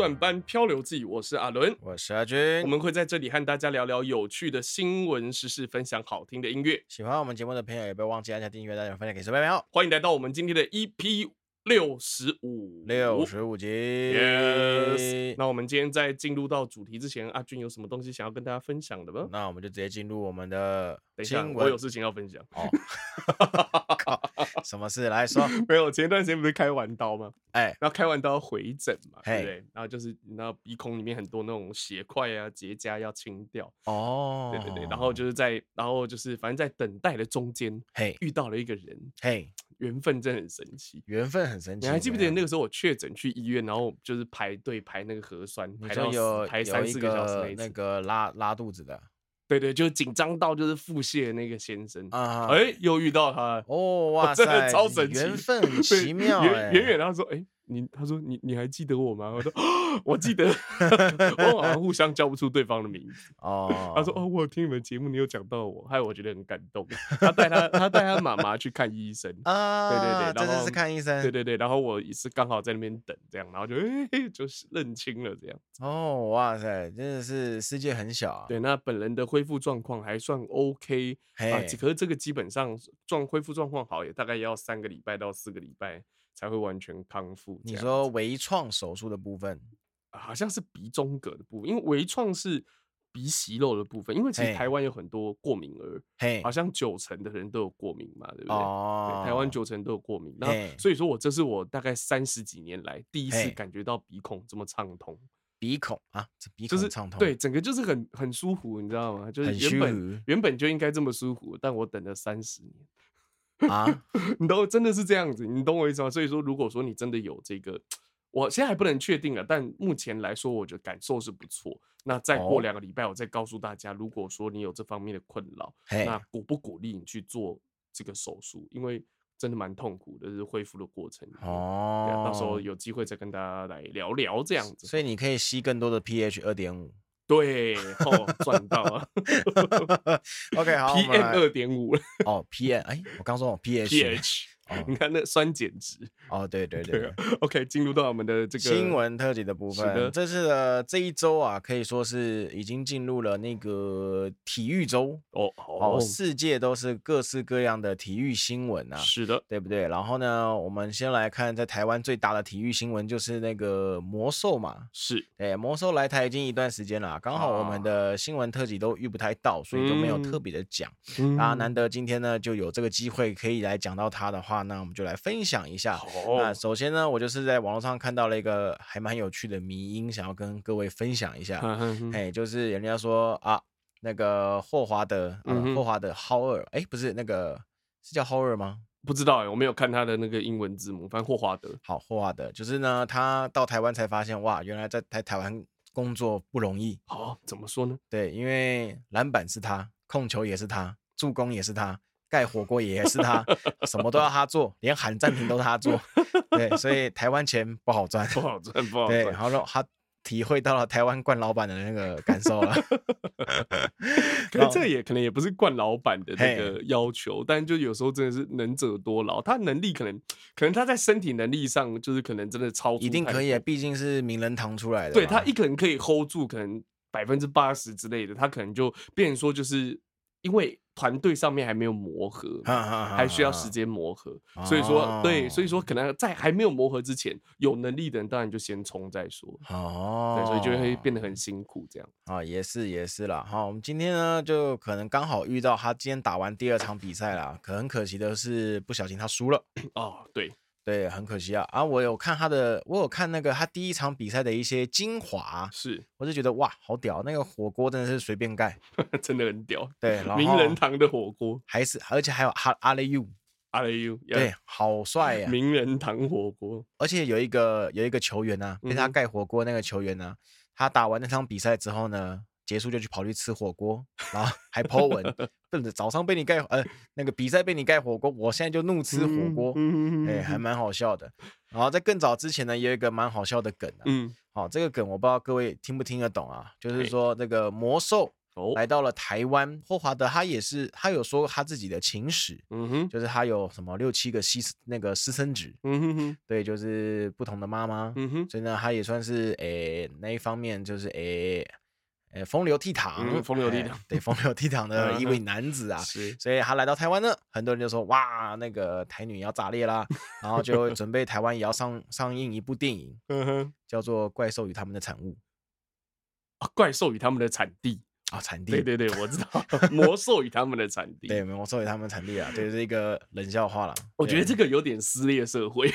来到后段班漂流记，我是阿伦，我是阿军，我们会在这里和大家聊聊有趣的新闻时事，分享好听的音乐。喜欢我们节目的朋友，也不要忘记按下订阅，大家分享给身边朋友。欢迎来到我们今天的 EP。六十五，六十五集。Yes。那我们今天在进入到主题之前，阿军有什么东西想要跟大家分享的吗？那我们就直接进入我们的新闻。我有事情要分享。哦，什么事？来说。没有，前一段时间不是开完刀吗？哎，然后开完刀要回诊嘛，对不对？然后就是你知道鼻孔里面很多那种血块啊、结痂要清掉。哦，对对对。然后就是在，然后就是反正在等待的中间，嘿，遇到了一个人，嘿。缘分真的很神奇，缘分很神奇。你还记不记得那个时候我确诊去医院，然后就是排队排那个核酸，排到有排三四个小时那，那个拉拉肚子的，对对，就是紧张到就是腹泻的那个先生啊，哎、欸，又遇到他哦，哇塞，真的超神奇，缘分很奇妙，远远他说，哎、欸。你他说你你还记得我吗？我说我记得，我好像互相叫不出对方的名字哦。他说哦，我有听你们节目，你有讲到我，害我觉得很感动。他带他他带他妈妈去看医生啊，对对对，然后是看医生，对对对，然后我也是刚好在那边等，这样，然后就哎、欸、就是认清了这样。哦哇塞，真的是世界很小啊。对，那本人的恢复状况还算 OK 啊，可是这个基本上状恢复状况好也大概也要三个礼拜到四个礼拜。才会完全康复。你说微创手术的部分，好像是鼻中隔的部分，因为微创是鼻息肉的部分。因为其实台湾有很多过敏儿，嘿，好像九成的人都有过敏嘛，对不对？台湾九成都有过敏。那所以说我这是我大概三十几年来第一次感觉到鼻孔这么畅通。鼻孔啊，这鼻孔畅通，对，整个就是很很舒服，你知道吗？就是原本原本就应该这么舒服，但我等了三十年。啊，你都真的是这样子，你懂我意思吗？所以说，如果说你真的有这个，我现在还不能确定啊，但目前来说，我觉得感受是不错。那再过两个礼拜，我再告诉大家，如果说你有这方面的困扰，那鼓不鼓励你去做这个手术？因为真的蛮痛苦的，是恢复的过程。哦，对啊，到时候有机会再跟大家来聊聊这样子。所以你可以吸更多的 pH 二点五。对，哦，赚到了。OK，好，PM 二点五哦，PM，哎，我刚说 pH，pH。你看那酸碱值哦，对对对，对，OK，进入到我们的这个新闻特辑的部分。的这次的这一周啊，可以说是已经进入了那个体育周哦哦，世界都是各式各样的体育新闻啊，是的，对不对？然后呢，我们先来看在台湾最大的体育新闻就是那个魔兽嘛，是，哎，魔兽来台已经一段时间了，刚好我们的新闻特辑都遇不太到，所以就没有特别的讲。嗯、啊，难得今天呢就有这个机会可以来讲到它的话。那我们就来分享一下。那首先呢，我就是在网络上看到了一个还蛮有趣的迷因，想要跟各位分享一下。哎，就是人家说啊，那个霍华德，霍华德浩尔，哎，不是那个是叫浩尔吗？不知道哎，我没有看他的那个英文字母，反正霍华德。好，霍华德就是呢，他到台湾才发现，哇，原来在台台湾工作不容易。好，怎么说呢？对，因为篮板是他，控球也是他，助攻也是他。盖火锅也是他，什么都要他做，连喊暂停都是他做。对，所以台湾钱不好赚，不好赚，不好赚。对，然后他体会到了台湾惯老板的那个感受了。可能这也可能也不是惯老板的那个要求，但就有时候真的是能者多劳。他能力可能，可能他在身体能力上就是可能真的超出，一定可以，毕竟是名人堂出来的。对，他一个人可以 hold 住，可能百分之八十之类的，他可能就变成说就是。因为团队上面还没有磨合，还需要时间磨合，所以说对，所以说可能在还没有磨合之前，有能力的人当然就先冲再说。哦，对，所以就会变得很辛苦这样。啊，也是也是啦。好，我们今天呢就可能刚好遇到他今天打完第二场比赛啦，可很可惜的是不小心他输了。哦，对。对，很可惜啊！啊，我有看他的，我有看那个他第一场比赛的一些精华，是，我就觉得哇，好屌！那个火锅真的是随便盖，真的很屌。对，名人堂的火锅，还是而且还有哈阿雷 U，阿雷 U，对，好帅呀！名人堂火锅，而且有一个有一个球员呢，被他盖火锅那个球员呢，他打完那场比赛之后呢。结束就去跑去吃火锅，然后还 po 文，对的，早上被你盖，呃，那个比赛被你盖火锅，我现在就怒吃火锅，哎、欸，还蛮好笑的。然后在更早之前呢，也有一个蛮好笑的梗啊，嗯，好，这个梗我不知道各位听不听得懂啊，就是说那个魔兽哦，来到了台湾。霍华德他也是，他有说他自己的情史，嗯哼，就是他有什么六七个私那个私生子，嗯哼哼，对，就是不同的妈妈，嗯哼，所以呢，他也算是诶、欸、那一方面就是诶。欸呃，风流倜傥，嗯、风流倜傥、欸，对，风流倜傥的一位男子啊，是，所以他来到台湾呢，很多人就说，哇，那个台女要炸裂啦，然后就准备台湾也要上上映一部电影，嗯哼，叫做《怪兽与他们的产物》，啊，怪兽与他们的产地。啊，产地，对对对，我知道，魔兽与他们的产地，对，魔兽与他们的产地啊，这是一个冷笑话了。我觉得这个有点撕裂社会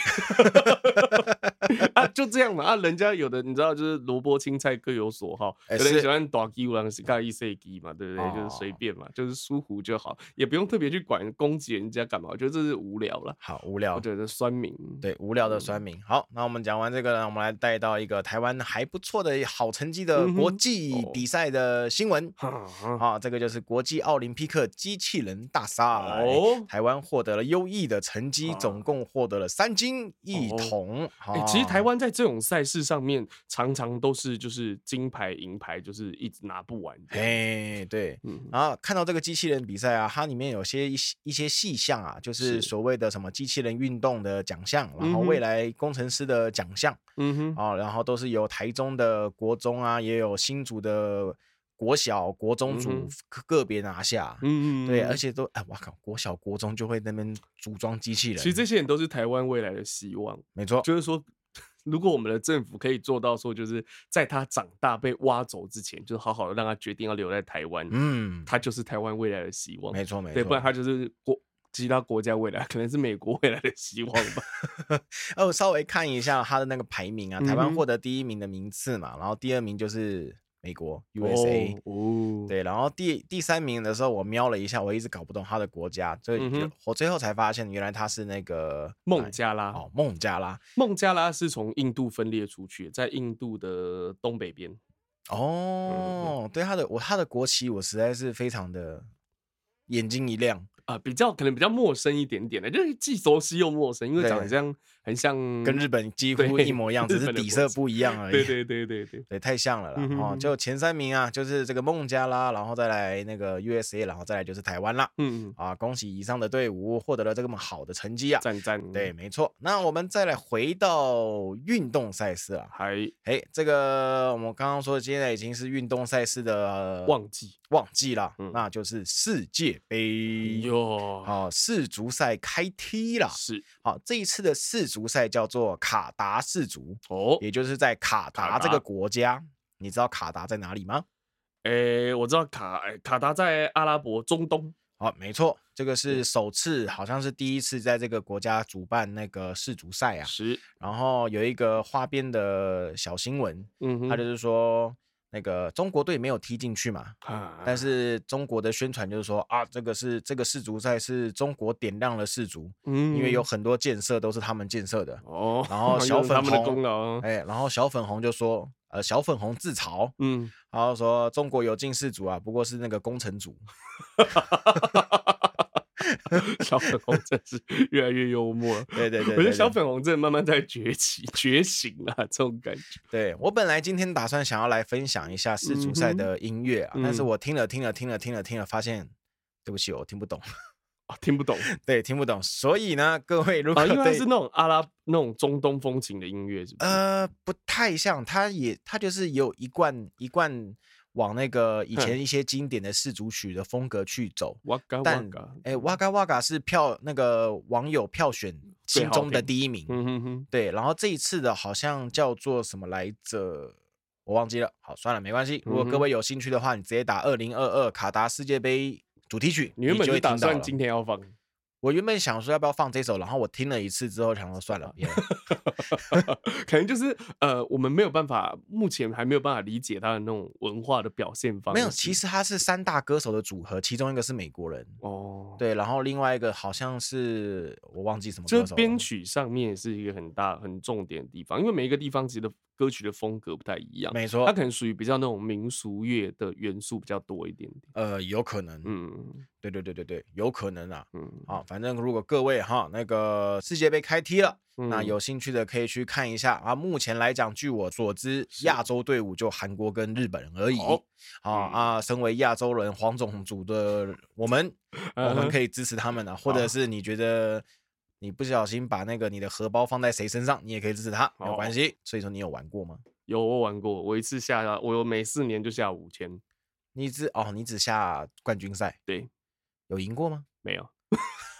啊，就这样嘛。啊，人家有的你知道，就是萝卜青菜各有所好，有人喜欢大鸡，有人喜欢一细鸡嘛，对不对？就是随便嘛，就是舒服就好，也不用特别去管攻击人家干嘛，我觉得这是无聊了。好无聊，我觉得酸民，对，无聊的酸民。好，那我们讲完这个呢，我们来带到一个台湾还不错的好成绩的国际比赛的新闻。啊，这个就是国际奥林匹克机器人大赛，哦、台湾获得了优异的成绩，总共获得了三金一铜。哎其实台湾在这种赛事上面，常常都是就是金牌银牌，就是一直拿不完。哎，对。嗯、然后看到这个机器人比赛啊，它里面有些一些一些细项啊，就是所谓的什么机器人运动的奖项，然后未来工程师的奖项，嗯哼，啊，然后都是由台中的国中啊，也有新竹的。国小、国中组个别拿下，嗯嗯，对，而且都哎，我靠，国小、国中就会那边组装机器人。其实这些人都是台湾未来的希望，没错。就是说，如果我们的政府可以做到说，就是在他长大被挖走之前，就好好的让他决定要留在台湾，嗯，他就是台湾未来的希望。没错，没错。对，不然他就是国其他国家未来，可能是美国未来的希望吧。哦，我稍微看一下他的那个排名啊，台湾获得第一名的名次嘛，然后第二名就是。美国 USA，哦，对，然后第第三名的时候，我瞄了一下，我一直搞不懂他的国家，所以我最后才发现，原来他是那个孟加拉。哦，孟加拉，孟加拉是从印度分裂出去，在印度的东北边。哦，对，他的我他的国旗，我实在是非常的眼睛一亮。啊，比较可能比较陌生一点点的，就是既熟悉又陌生，因为长得像很像跟日本几乎一模一样，只是底色不一样而已。对对对对对，对，太像了啦。哦，就前三名啊，就是这个孟加拉，然后再来那个 USA，然后再来就是台湾啦。嗯嗯。啊，恭喜以上的队伍获得了这么好的成绩啊！赞赞。对，没错。那我们再来回到运动赛事啊，还哎，这个我们刚刚说现在已经是运动赛事的旺季。旺季了，嗯、那就是世界杯哟。好、哦，世足赛开踢了。是，好，这一次的世足赛叫做卡达氏族哦，也就是在卡达这个国家。你知道卡达在哪里吗？诶、欸，我知道卡，卡达在阿拉伯中东。好，没错，这个是首次，好像是第一次在这个国家主办那个世足赛啊。是，然后有一个花边的小新闻，嗯，他就是说。那个中国队没有踢进去嘛，但是中国的宣传就是说啊，这个是这个世足赛是中国点亮了世足，嗯，因为有很多建设都是他们建设的哦。然后 小粉红，哎，然后小粉红就说，呃，小粉红自嘲，嗯，然后说中国有进世足啊，不过是那个工程组。小粉红真是越来越幽默，对对对，我觉得小粉红真的慢慢在崛起、觉醒了，这种感觉。对，我本来今天打算想要来分享一下世足赛的音乐啊，嗯、但是我听了听了听了听了听了，发现对不起，我听不懂，啊，听不懂，对，听不懂。所以呢，各位如果、啊、因为它是那种阿拉那种中东风情的音乐，是不是？呃，不太像，它也它就是有一贯一贯。往那个以前一些经典的世族曲的风格去走，哇嘎哇嘎哎，哇嘎哇嘎是票那个网友票选心中的第一名，嗯哼哼，对，然后这一次的好像叫做什么来着，我忘记了，好，算了，没关系，如果各位有兴趣的话，你直接打二零二二卡达世界杯主题曲，你原本就打算今天要放。我原本想说要不要放这首，然后我听了一次之后想说算了，可能就是呃，我们没有办法，目前还没有办法理解他的那种文化的表现方式。没有，其实他是三大歌手的组合，其中一个是美国人哦，对，然后另外一个好像是我忘记什么歌手。就编曲上面是一个很大很重点的地方，因为每一个地方其实歌曲的风格不太一样。没错，它可能属于比较那种民俗乐的元素比较多一点点。呃，有可能，嗯，对对对对对，有可能啊。嗯，好，反正如果各位哈那个世界杯开踢了，嗯、那有兴趣的可以去看一下啊。目前来讲，据我所知，亚洲队伍就韩国跟日本人而已。好、哦、啊，身为亚洲人，黄种族的我们，我们可以支持他们啊。或者是你觉得。你不小心把那个你的荷包放在谁身上，你也可以支持他，没有关系。所以说你有玩过吗？有，我玩过，我一次下，我有每四年就下五千。你只哦，你只下冠军赛，对，有赢过吗？没有。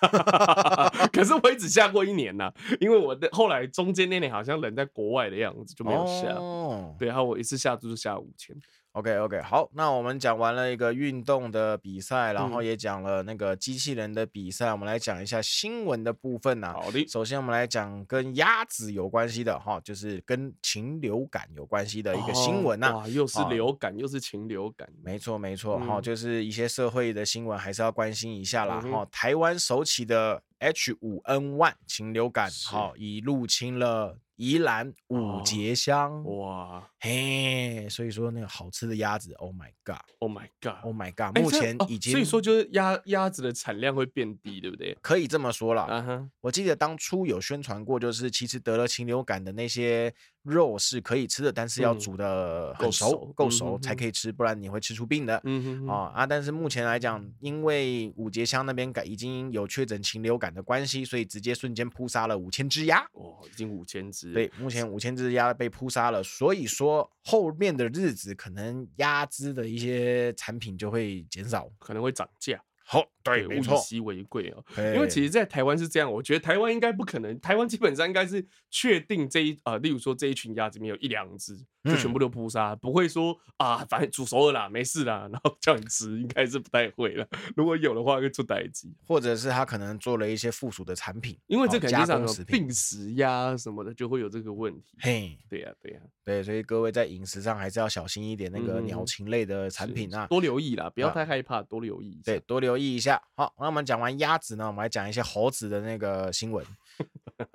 可是我也只下过一年呐、啊，因为我的后来中间那年好像人在国外的样子，就没有下。哦、对，然后我一次下注就是下五千。OK OK，好，那我们讲完了一个运动的比赛，然后也讲了那个机器人的比赛，嗯、我们来讲一下新闻的部分呐、啊。好的，首先我们来讲跟鸭子有关系的哈，就是跟禽流感有关系的一个新闻呐、啊。哇，又是流感，又是禽流感。没错没错哈，就是一些社会的新闻还是要关心一下啦哈、嗯。台湾首起的 H5N1 禽流感，好，已入侵了。宜兰五节乡，哇，嘿，所以说那个好吃的鸭子，Oh my god，Oh my god，Oh my god，目前已经，所以说就是鸭鸭子的产量会变低，对不对？可以这么说啦。Uh -huh. 我记得当初有宣传过，就是其实得了禽流感的那些。肉是可以吃的，但是要煮的够熟，够、嗯、熟，熟才可以吃，不然你会吃出病的。嗯哼哼啊啊！但是目前来讲，因为五节乡那边改已经有确诊禽流感的关系，所以直接瞬间扑杀了五千只鸭。哦，已经五千只。对，目前五千只鸭被扑杀了，所以说后面的日子可能鸭子的一些产品就会减少，可能会涨价。好、oh，对，物以稀为贵哦。因为其实，在台湾是这样，我觉得台湾应该不可能，台湾基本上应该是确定这一啊、呃，例如说这一群鸭子里面有一两只。就全部都扑杀，不会说啊，反正煮熟了啦，没事啦，然后叫你吃，应该是不太会了。如果有的话，会出代志，或者是他可能做了一些附属的产品，因为这肯定上有病死鸭什么的，就会有这个问题。嘿，对呀、啊，对呀、啊，对，所以各位在饮食上还是要小心一点，那个鸟禽类的产品啊，多留意啦，不要太害怕，多留意。对，多留意一下。好，那我们讲完鸭子呢，我们来讲一些猴子的那个新闻。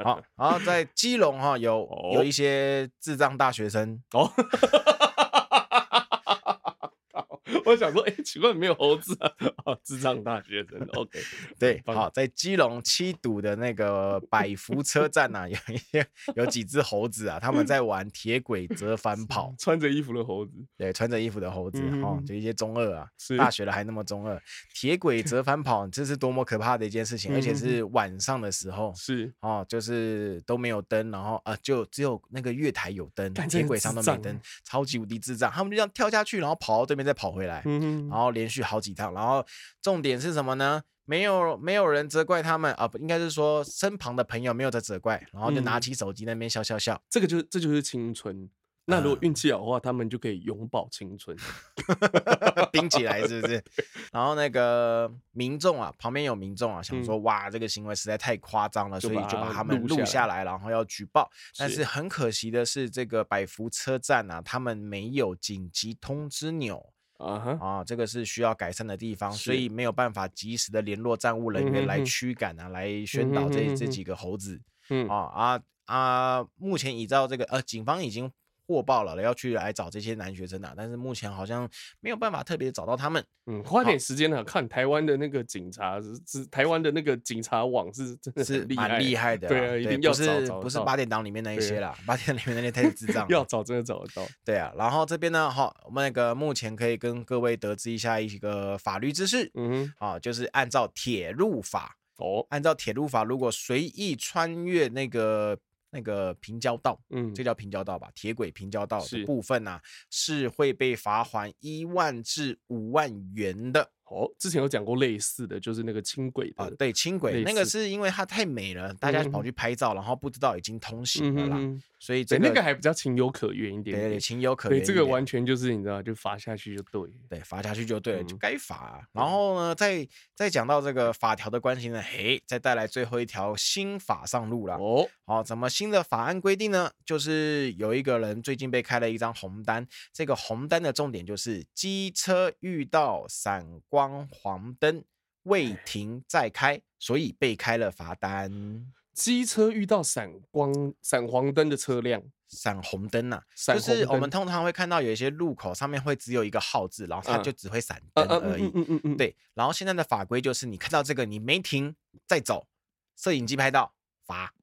好，然后在基隆哈有、哦、有一些智障大学生哦。我想说，哎、欸，奇怪，没有猴子啊！哦，智障大学生，OK，对，好，在基隆七堵的那个百福车站啊，有一些有几只猴子啊，他们在玩铁轨折返跑，穿着衣服的猴子，对，穿着衣服的猴子，哦、嗯，就一些中二啊，是大学了还那么中二，铁轨折返跑，这是多么可怕的一件事情，而且是晚上的时候，是哦，就是都没有灯，然后啊、呃，就只有那个月台有灯，铁轨上都没灯，超级无敌智障，他们就这样跳下去，然后跑到对面再跑回来。嗯，然后连续好几趟，然后重点是什么呢？没有没有人责怪他们啊，不应该是说身旁的朋友没有在责怪，然后就拿起手机那边笑笑笑，这个就这就是青春。那如果运气好的话，他们就可以永葆青春，冰起来是不是？然后那个民众啊，旁边有民众啊，想说哇，这个行为实在太夸张了，所以就把他们录下来，然后要举报。但是很可惜的是，这个百福车站啊，他们没有紧急通知钮。啊哈啊，这个是需要改善的地方，所以没有办法及时的联络站务人员来驱赶啊，嗯、来宣导这、嗯、这几个猴子。嗯啊啊啊！目前依照这个呃，警方已经。获报了，要去来找这些男学生啊，但是目前好像没有办法特别找到他们。嗯，花点时间呢，看台湾的那个警察是是台湾的那个警察网是真的是蛮厉害的，对啊，一定要找不是不是八点档里面那一些啦，八点档里面那些太智 障，要找真的找得到。对啊，然后这边呢，好，我们那个目前可以跟各位得知一下一个法律知识，嗯，啊，就是按照铁路法哦，按照铁路法，如果随意穿越那个。那个平交道，嗯，这叫平交道吧？铁轨平交道的部分啊，是，会被罚款一万至五万元的。哦，之前有讲过类似的，就是那个轻轨的，啊、对，轻轨那个是因为它太美了，大家跑去拍照，嗯，然后不知道已经通行了啦，嗯、所以、这个、那个还比较情有可原一点，点，对，情有可原。对，这个完全就是你知道，就罚下去就对，对，罚下去就对了，嗯、就该罚、啊。然后呢，再再讲到这个法条的关系呢，嘿，再带来最后一条新法上路了。哦，好，怎么新的法案规定呢？就是有一个人最近被开了一张红单，这个红单的重点就是机车遇到闪光。光黄灯未停再开，所以被开了罚单。机车遇到闪光、闪黄灯的车辆，闪红灯呐、啊，就是我们通常会看到有一些路口上面会只有一个号字，然后它就只会闪灯而已。嗯嗯嗯嗯。对，然后现在的法规就是，你看到这个你没停再走，摄影机拍到罚。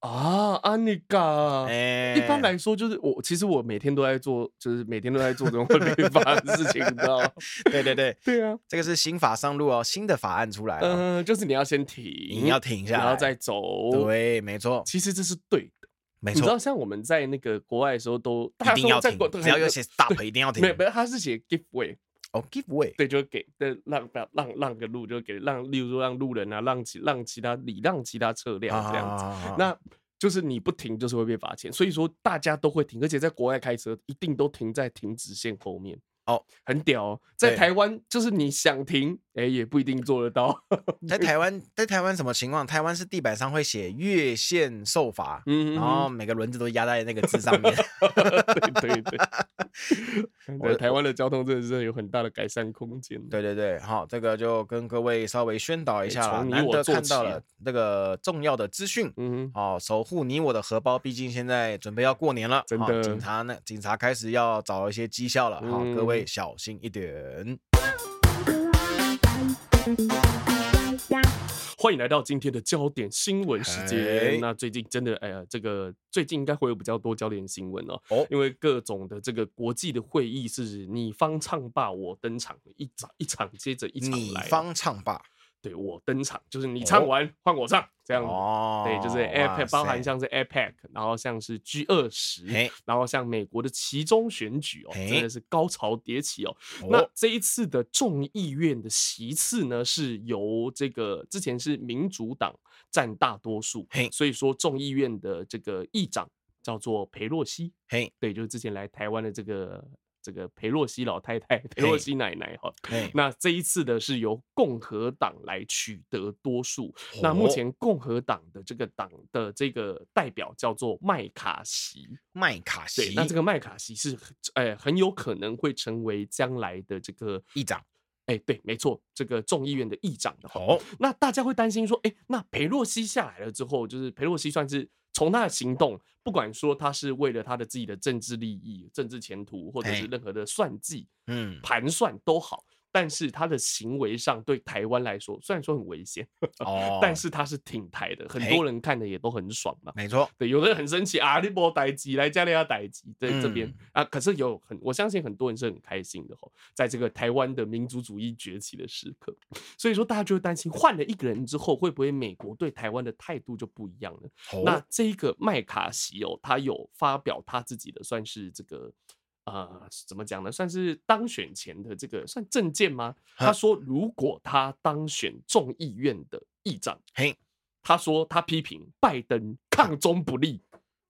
啊，安妮嘎，欸、一般来说就是我，其实我每天都在做，就是每天都在做这种违法的事情，你知道吗？对对对，对啊，这个是新法上路哦，新的法案出来了，嗯、呃，就是你要先停，你要停下来，然后再走，对，没错，其实这是对的，没错。你知道，像我们在那个国外的时候都，都一定要停，只要有写 stop，一定要停，没有，没有，他是写 give way。哦、oh，give way，对，就给对让让让让个路，就给让，例如说让路人啊，让其让其他礼让其他车辆这样子，啊、那就是你不停就是会被罚钱，所以说大家都会停，而且在国外开车一定都停在停止线后面。哦，很屌哦，在台湾就是你想停，哎，也不一定做得到。在台湾，在台湾什么情况？台湾是地板上会写越线受罚，嗯，然后每个轮子都压在那个字上面。对对对，我台湾的交通真的是有很大的改善空间。对对对，好，这个就跟各位稍微宣导一下了。难得看到了那个重要的资讯，嗯，好，守护你我的荷包，毕竟现在准备要过年了，真的，警察呢，警察开始要找一些绩效了，好，各位。小心一点！欢迎来到今天的焦点新闻时间。那最近真的，哎呀，这个最近应该会有比较多焦点新闻哦。哦，因为各种的这个国际的会议是你方唱罢我登场，一场一场接着一场来。你方唱罢。对，我登场，就是你唱完换我唱，这样子。哦，对，就是 APEC，包含像是 APEC，然后像是 G 二十，然后像美国的其中选举哦，真的是高潮迭起哦。那这一次的众议院的席次呢，是由这个之前是民主党占大多数，所以说众议院的这个议长叫做裴洛西，嘿，对，就是之前来台湾的这个。这个裴洛西老太太、裴洛西奶奶哈，那这一次的是由共和党来取得多数。那目前共和党的这个党的这个代表叫做麦卡锡，麦卡锡。对，那这个麦卡锡是，哎，很有可能会成为将来的这个议长。哎，对，没错，这个众议院的议长的话，那大家会担心说，哎，那裴洛西下来了之后，就是裴洛西算是。从他的行动，不管说他是为了他的自己的政治利益、政治前途，或者是任何的算计、嗯，盘算都好。但是他的行为上对台湾来说，虽然说很危险，哦，但是他是挺台的，很多人看的也都很爽嘛。没错，对，有的人很生气啊，你波代机来加利亚代机，在这边、嗯、啊，可是有很，我相信很多人是很开心的哦，在这个台湾的民族主义崛起的时刻，所以说大家就会担心，换了一个人之后，会不会美国对台湾的态度就不一样了？哦、那这一个麦卡锡哦，他有发表他自己的算是这个。呃，怎么讲呢？算是当选前的这个算政见吗？他说，如果他当选众议院的议长，嘿，他说他批评拜登抗中不利。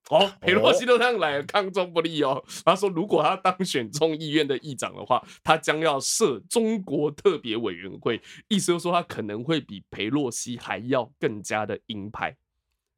哦，佩洛西都这样来抗中不利哦。他说，如果他当选众议院的议长的话，他将要设中国特别委员会，意思就是说他可能会比佩洛西还要更加的鹰派。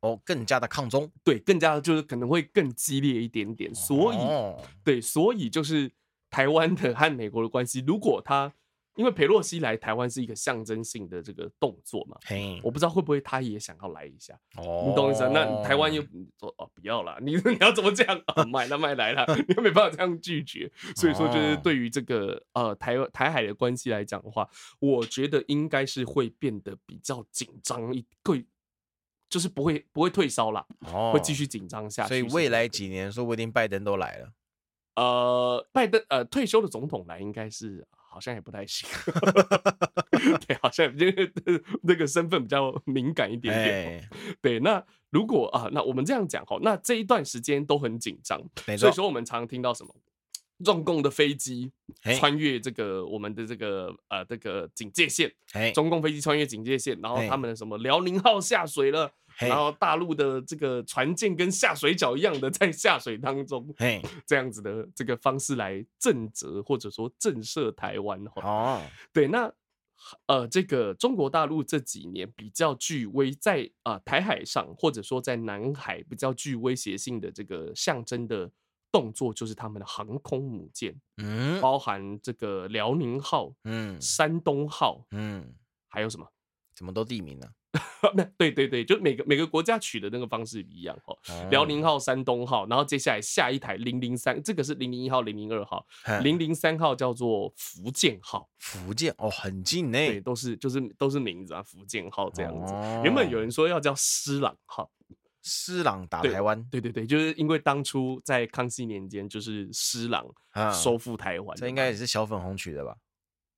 哦，更加的抗中，对，更加的就是可能会更激烈一点点，所以，哦、对，所以就是台湾的和美国的关系，如果他因为佩洛西来台湾是一个象征性的这个动作嘛，嘿，我不知道会不会他也想要来一下，哦，你懂意思？那台湾又说哦，不要了，你 你要怎么这样？哦、买了买来了，你又没办法这样拒绝，所以说就是对于这个呃台台海的关系来讲的话，我觉得应该是会变得比较紧张一会。就是不会不会退烧了，哦，会继续紧张下去。所以未来几年说不定拜登都来了。呃，拜登呃退休的总统来应该是好像也不太行，对，好像因为那个身份比较敏感一点点。欸、对，那如果啊，那我们这样讲哈，那这一段时间都很紧张，所以说我们常常听到什么？中共的飞机穿越这个我们的这个呃这个警戒线，中共飞机穿越警戒线，然后他们的什么辽宁号下水了，然后大陆的这个船舰跟下水饺一样的在下水当中，这样子的这个方式来震慑或者说震慑台湾哦，对，那呃这个中国大陆这几年比较具威在啊、呃、台海上或者说在南海比较具威胁性的这个象征的。动作就是他们的航空母舰，嗯，包含这个辽宁号，嗯，山东号，嗯，还有什么？怎么都地名呢？那 对对对，就每个每个国家取的那个方式一样哈。辽宁号、山东号，然后接下来下一台零零三，这个是零零一号、零零二号，零零三号叫做福建号。福建哦，很近呢。对，都是就是都是名字啊，福建号这样子。原本有人说要叫施琅号，施琅打台湾。对对对，就是因为当初在康熙年间，就是施琅收复台湾。这应该也是小粉红取的吧？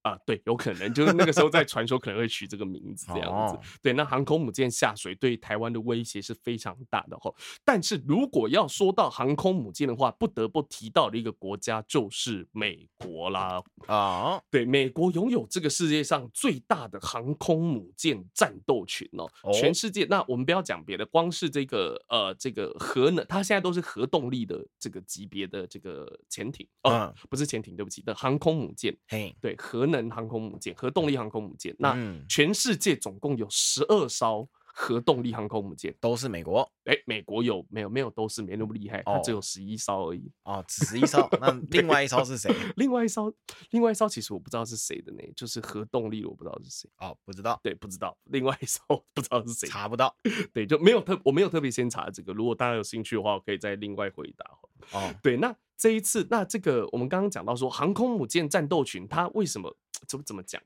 啊，对，有可能就是那个时候在传说可能会取这个名字这样子。对，那航空母舰下水对台湾的威胁是非常大的哈。但是如果要说到航空母舰的话，不得不提到的一个国家就是美国啦。啊，对，美国拥有这个世界上最大的航空母舰战斗群哦，全世界。那我们不要讲别的，光是这个呃这个核能，它现在都是核动力的这个级别的这个潜艇哦，不是潜艇，对不起，的航空母舰。嘿，对，核能。航空母舰、核动力航空母舰，那全世界总共有十二艘核动力航空母舰，都是美国。哎、欸，美国有没有？没有，都是没那么厉害，它只有十一艘而已。哦，只十一艘。那另外一艘是谁？另外一艘，另外一艘其实我不知道是谁的呢，就是核动力，我不知道是谁。哦，不知道。对，不知道。另外一艘 不知道是谁，查不到。对，就没有特，我没有特别先查这个。如果大家有兴趣的话，我可以再另外回答。哦，对，那这一次，那这个我们刚刚讲到说，航空母舰战斗群，它为什么？怎么怎么讲？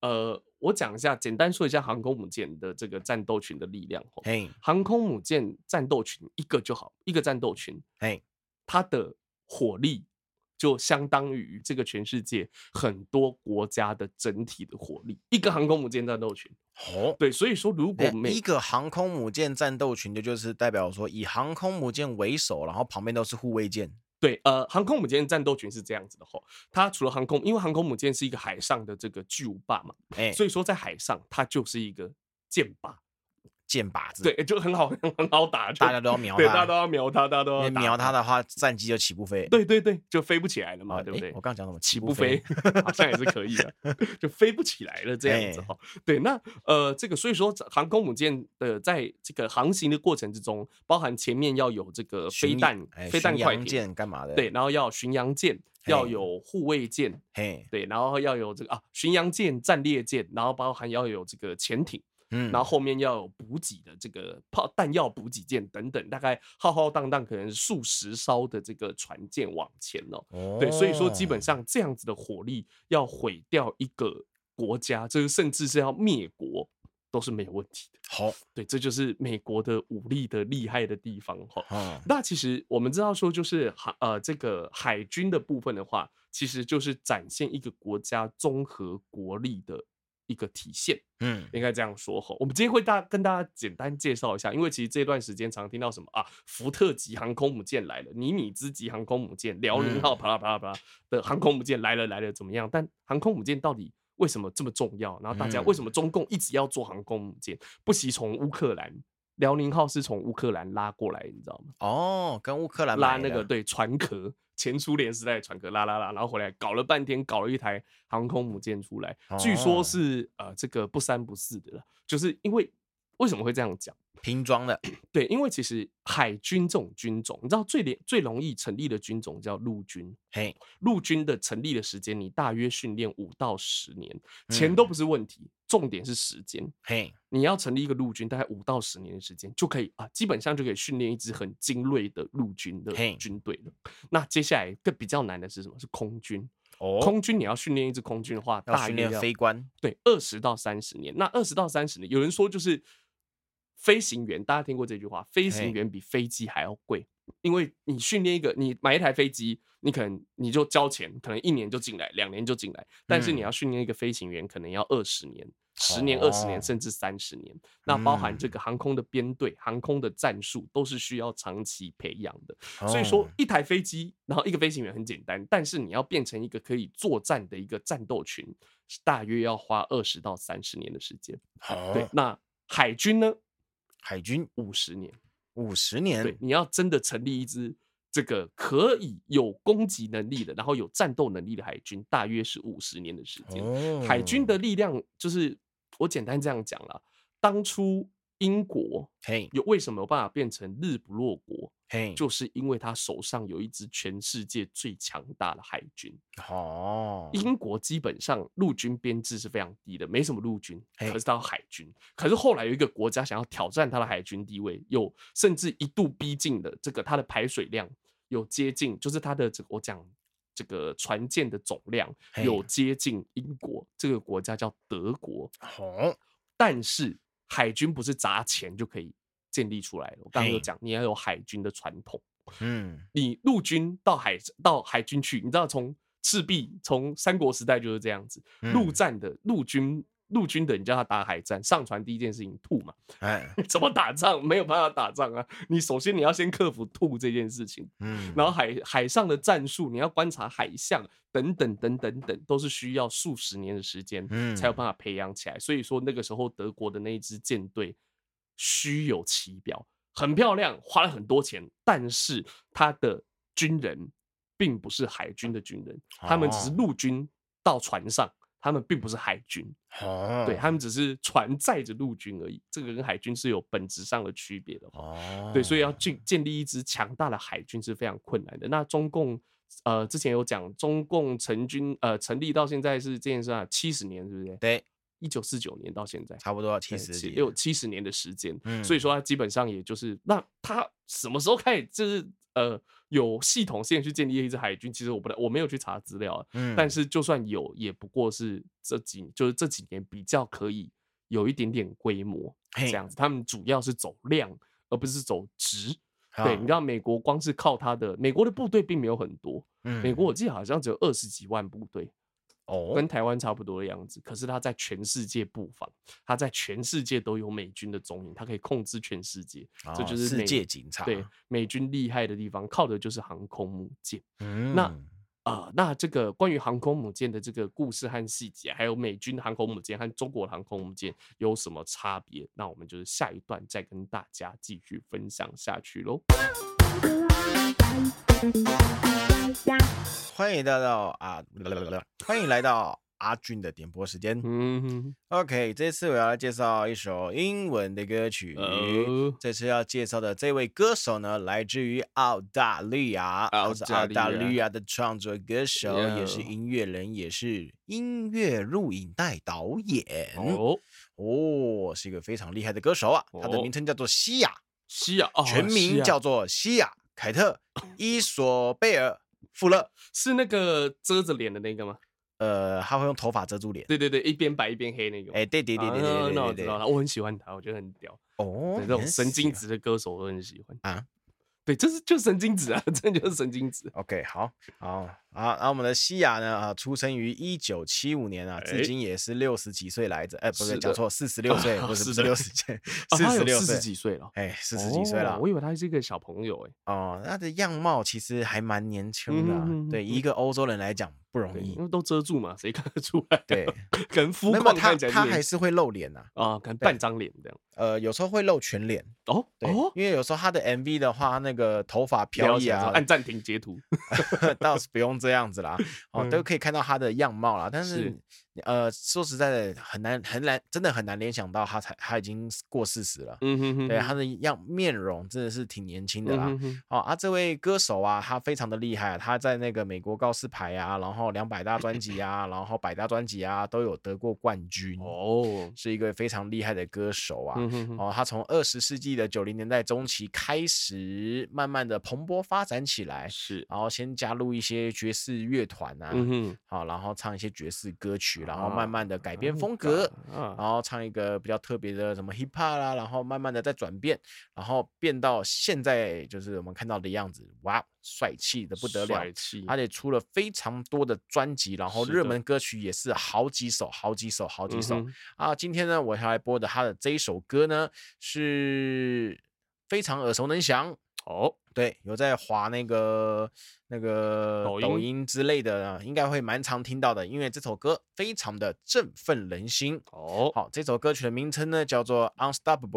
呃，我讲一下，简单说一下航空母舰的这个战斗群的力量。嘿，航空母舰战斗群一个就好，一个战斗群，嘿，它的火力就相当于这个全世界很多国家的整体的火力。一个航空母舰战斗群，哦，对，所以说如果每一个航空母舰战斗群的，就是代表说以航空母舰为首，然后旁边都是护卫舰。对，呃，航空母舰战斗群是这样子的吼，它除了航空，因为航空母舰是一个海上的这个巨无霸嘛，欸、所以说在海上它就是一个舰霸。箭靶子，对，就很好，很好打，大家都要瞄他，对，大家都要瞄他，大家都要瞄他的话，战机就起不飞。对对对，就飞不起来了嘛，对不对？我刚刚讲什么？起不飞，好像也是可以的，就飞不起来了这样子哈。对，那呃，这个所以说，航空母舰的在这个航行的过程之中，包含前面要有这个飞弹、飞弹快艇干嘛的？对，然后要巡洋舰，要有护卫舰，嘿，对，然后要有这个啊巡洋舰、战列舰，然后包含要有这个潜艇。嗯，然后后面要有补给的这个炮弹药补给舰等等，大概浩浩荡荡可能数十艘的这个船舰往前哦。哦对，所以说基本上这样子的火力要毁掉一个国家，这个甚至是要灭国都是没有问题的。好，对，这就是美国的武力的厉害的地方哈。嗯，那其实我们知道说，就是海呃这个海军的部分的话，其实就是展现一个国家综合国力的。一个体现，嗯，应该这样说哈。我们今天会大跟大家简单介绍一下，因为其实这段时间常听到什么啊，福特级航空母舰来了，尼米兹级航空母舰，辽宁号，啪啦啪啦啪啦的航空母舰来了来了怎么样？但航空母舰到底为什么这么重要？然后大家为什么中共一直要做航空母舰？不惜从乌克兰，辽宁号是从乌克兰拉过来，你知道吗？哦，跟乌克兰拉那个对船壳。前苏联时代的船壳拉拉拉，然后回来搞了半天，搞了一台航空母舰出来，据说是呃这个不三不四的了，就是因为为什么会这样讲？拼装的，对，因为其实海军这种军种，你知道最连最容易成立的军种叫陆军，嘿，陆军的成立的时间，你大约训练五到十年，钱都不是问题。重点是时间，嘿，你要成立一个陆军，大概五到十年的时间就可以啊，基本上就可以训练一支很精锐的陆军的军队了。那接下来更比较难的是什么？是空军。哦，空军你要训练一支空军的话，大约要飞官，对，二十到三十年。那二十到三十年，有人说就是飞行员，大家听过这句话，飞行员比飞机还要贵，因为你训练一个，你买一台飞机。你可能你就交钱，可能一年就进来，两年就进来。但是你要训练一个飞行员，可能要二十年、十年、二十年，甚至三十年。那包含这个航空的编队、航空的战术，都是需要长期培养的。所以说，一台飞机，然后一个飞行员很简单，但是你要变成一个可以作战的一个战斗群，大约要花二十到三十年的时间。对，那海军呢？海军五十年，五十年。对，你要真的成立一支。这个可以有攻击能力的，然后有战斗能力的海军，大约是五十年的时间。海军的力量就是我简单这样讲了，当初英国嘿，有为什么有办法变成日不落国？嘿，就是因为他手上有一支全世界最强大的海军。哦，英国基本上陆军编制是非常低的，没什么陆军，嘿可是他有海军。可是后来有一个国家想要挑战他的海军地位，有甚至一度逼近的这个他的排水量有接近，就是他的这个我讲这个船舰的总量有接近英国这个国家叫德国。哦，但是海军不是砸钱就可以建立出来的。我刚刚有讲，你要有海军的传统。嗯，你陆军到海到海军去，你知道从赤壁从三国时代就是这样子，陆战的陆军。陆军的，你叫他打海战，上船第一件事情吐嘛？哎，怎么打仗？没有办法打仗啊！你首先你要先克服吐这件事情，嗯，然后海海上的战术，你要观察海象等等等等等，都是需要数十年的时间，嗯，才有办法培养起来。所以说那个时候德国的那一支舰队虚有其表，很漂亮，花了很多钱，但是他的军人并不是海军的军人，他们只是陆军到船上。他们并不是海军，哦、对他们只是船载着陆军而已。这个跟海军是有本质上的区别的。哦，对，所以要建建立一支强大的海军是非常困难的。那中共呃之前有讲，中共成军呃成立到现在是这件事啊，七十年是不是？对，一九四九年到现在差不多七十年，也有七十年的时间。嗯，所以说他基本上也就是那他什么时候开始就是呃。有系统性去建立一支海军，其实我不我没有去查资料，嗯，但是就算有，也不过是这几就是这几年比较可以有一点点规模这样子。他们主要是走量，而不是走值。对，你知道美国光是靠他的美国的部队并没有很多，美国我记得好像只有二十几万部队。哦，跟台湾差不多的样子，可是他在全世界布防，他在全世界都有美军的踪影，他可以控制全世界，哦、这就是世界警察。对，美军厉害的地方，靠的就是航空母舰。嗯，那啊、呃，那这个关于航空母舰的这个故事和细节，还有美军航空母舰和中国航空母舰有什么差别？那我们就是下一段再跟大家继续分享下去喽。欢迎来到啊，欢迎来到阿俊的点播时间。嗯哼，OK，这次我要来介绍一首英文的歌曲。呃、这次要介绍的这位歌手呢，来自于澳大利亚，澳大利亚的创作歌手，也是音乐人，也是音乐录影带导演。哦，哦，是一个非常厉害的歌手啊！他的名称叫做西亚，西亚，哦、全名叫做西亚凯特伊索贝尔。富勒是那个遮着脸的那个吗？呃，他会用头发遮住脸。对对对，一边白一边黑那个。哎，对对对对对对，那我知道了，我很喜欢他，我觉得很屌。哦，这种神经质的歌手我都很喜欢啊。对，这是就神经质啊，真的就是神经质。OK，好，好，好，然后我们的西雅呢，啊，出生于一九七五年啊，至今也是六十几岁来着。哎，不对，讲错，四十六岁，不是不是六十岁，四十六岁，四十几岁了。哎，四十几岁了，我以为他是一个小朋友哎。哦，他的样貌其实还蛮年轻的，对，一个欧洲人来讲不容易，因为都遮住嘛，谁看得出来？对，可能肤况看起来他还是会露脸呐，啊，可能半张脸这样。呃，有时候会露全脸哦，对，因为有时候他的 MV 的话，那个头发飘逸啊，按暂停截图，倒是不用这样子啦，哦，都可以看到他的样貌啦。但是，呃，说实在的，很难很难，真的很难联想到他才他已经过四十了。嗯哼哼，对，他的样面容真的是挺年轻的啦。哦啊，这位歌手啊，他非常的厉害，他在那个美国告示牌啊，然后两百大专辑啊，然后百大专辑啊，都有得过冠军哦，是一个非常厉害的歌手啊。嗯哼哦，他从二十世纪的九零年代中期开始，慢慢的蓬勃发展起来，是，然后先加入一些爵士乐团啊，好，然后唱一些爵士歌曲，然后慢慢的改变风格，然后唱一个比较特别的什么 hip hop 啦，然后慢慢的再转变，然后变到现在就是我们看到的样子，哇，帅气的不得了，而且出了非常多的专辑，然后热门歌曲也是好几首，好几首，好几首啊。今天呢，我要来播的他的这一首歌。歌呢是非常耳熟能详哦，对，有在滑那个那个抖音之类的，应该会蛮常听到的，因为这首歌非常的振奋人心哦。好，这首歌曲的名称呢叫做《Unstoppable》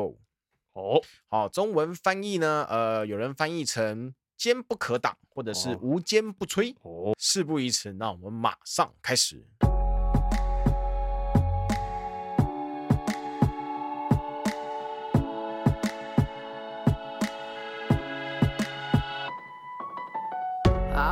哦，好，中文翻译呢，呃，有人翻译成“坚不可挡”或者是“无坚不摧”哦。事不宜迟，那我们马上开始。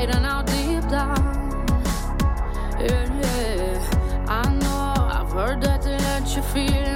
hiding out deep down. Yeah, yeah. I know I've heard that it lets you feel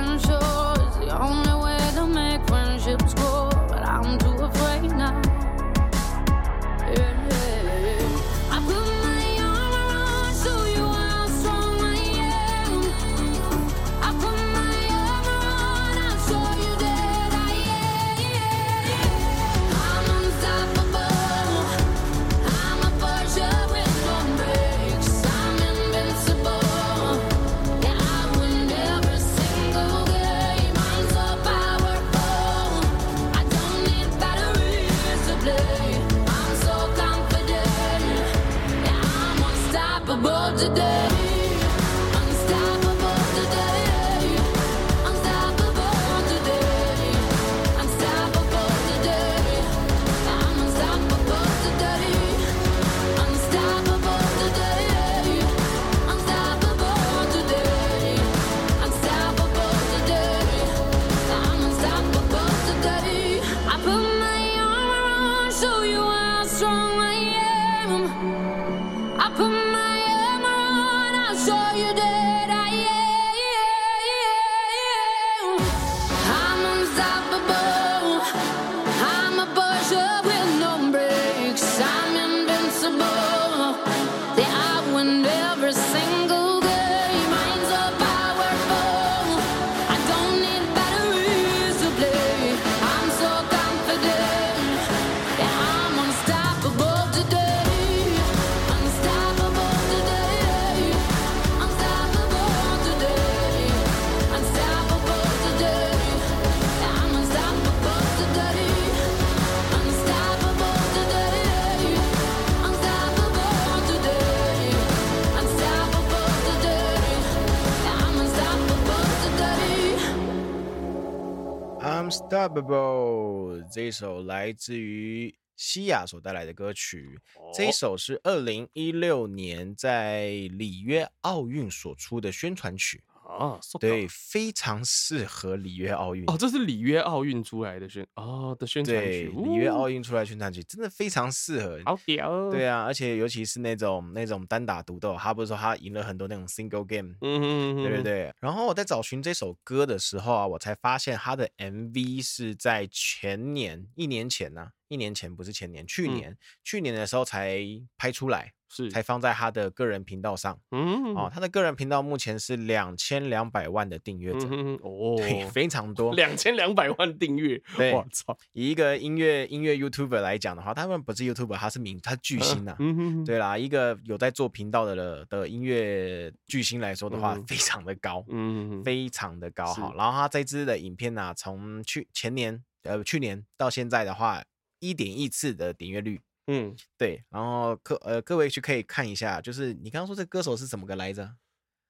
Unstoppable 这一首来自于西亚所带来的歌曲，这一首是二零一六年在里约奥运所出的宣传曲。啊，对，非常适合里约奥运哦。这是里约奥运出来的宣哦的宣传曲，里约奥运出来宣传曲真的非常适合，好屌哦。对啊，而且尤其是那种那种单打独斗，他不是说他赢了很多那种 single game，嗯哼嗯哼，对对对。然后我在找寻这首歌的时候啊，我才发现他的 MV 是在前年一年前呢、啊，一年前不是前年，去年、嗯、去年的时候才拍出来。是才放在他的个人频道上，嗯，哦，他的个人频道目前是两千两百万的订阅者，嗯，哦，对，非常多，两千两百万订阅，对，我操，以一个音乐音乐 YouTuber 来讲的话，他们不是 YouTuber，他是名，他是巨星呐、啊，嗯对啦，一个有在做频道的的音乐巨星来说的话，嗯、非常的高，嗯，非常的高好，然后他这支的影片呢、啊，从去前年呃去年到现在的话，一点一次的点阅率。嗯，对，然后各呃各位去可以看一下，就是你刚刚说这歌手是什么个来着？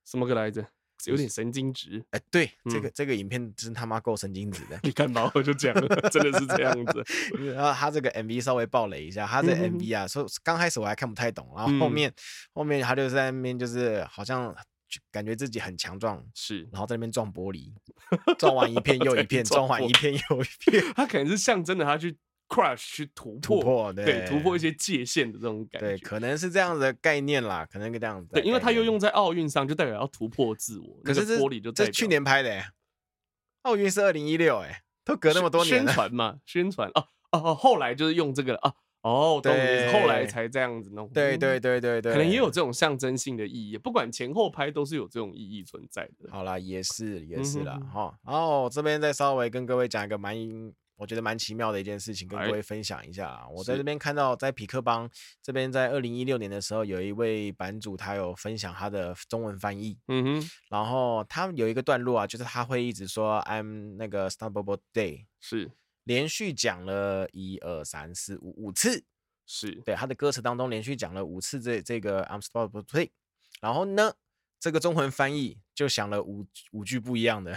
什么个来着？有点神经质。哎，对，嗯、这个这个影片真他妈够神经质的。你看吧，我就讲了，真的是这样子。然后他这个 MV 稍微爆雷一下，他这 MV 啊，说、嗯、刚开始我还看不太懂，然后后面、嗯、后面他就在那边就是好像感觉自己很强壮，是，然后在那边撞玻璃，撞完一片又一片，撞完一片又一片。他可能是象征着他去。Crush 去突破，突破对，对，突破一些界限的这种感觉，对，可能是这样子的概念啦，可能个这样子，对，因为他又用在奥运上，就代表要突破自我。可是这玻璃就这去年拍的，奥运是二零一六，哎，都隔那么多年，宣传嘛，宣传哦哦，后来就是用这个啊。哦，对，后来才这样子弄。对对对对对，可能也有这种象征性的意义，不管前后拍都是有这种意义存在的。好啦，也是也是啦，哈。然后这边再稍微跟各位讲一个蛮，我觉得蛮奇妙的一件事情，跟各位分享一下。我在这边看到，在匹克邦这边，在二零一六年的时候，有一位版主，他有分享他的中文翻译。嗯哼。然后他有一个段落啊，就是他会一直说 “I'm 那个 Unstoppable Day”，是。连续讲了一二三四五五次，是对他的歌词当中连续讲了五次这这个 Unstoppable Day，然后呢，这个中文翻译就想了五五句不一样的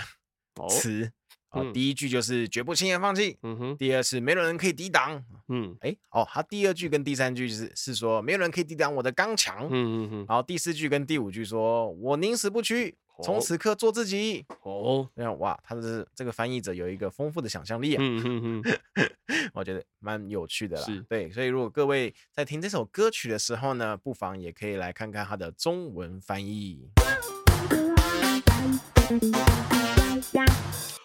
词啊，第一句就是绝不轻言放弃，嗯哼，第二是没有人可以抵挡，嗯，哎，哦，他第二句跟第三句是是说没有人可以抵挡我的刚强，嗯嗯嗯，然后第四句跟第五句说我宁死不屈。从此刻做自己。哦，那样哇，他的这个翻译者有一个丰富的想象力啊，嗯嗯嗯，我觉得蛮有趣的啦。是。对，所以如果各位在听这首歌曲的时候呢，不妨也可以来看看它的中文翻译。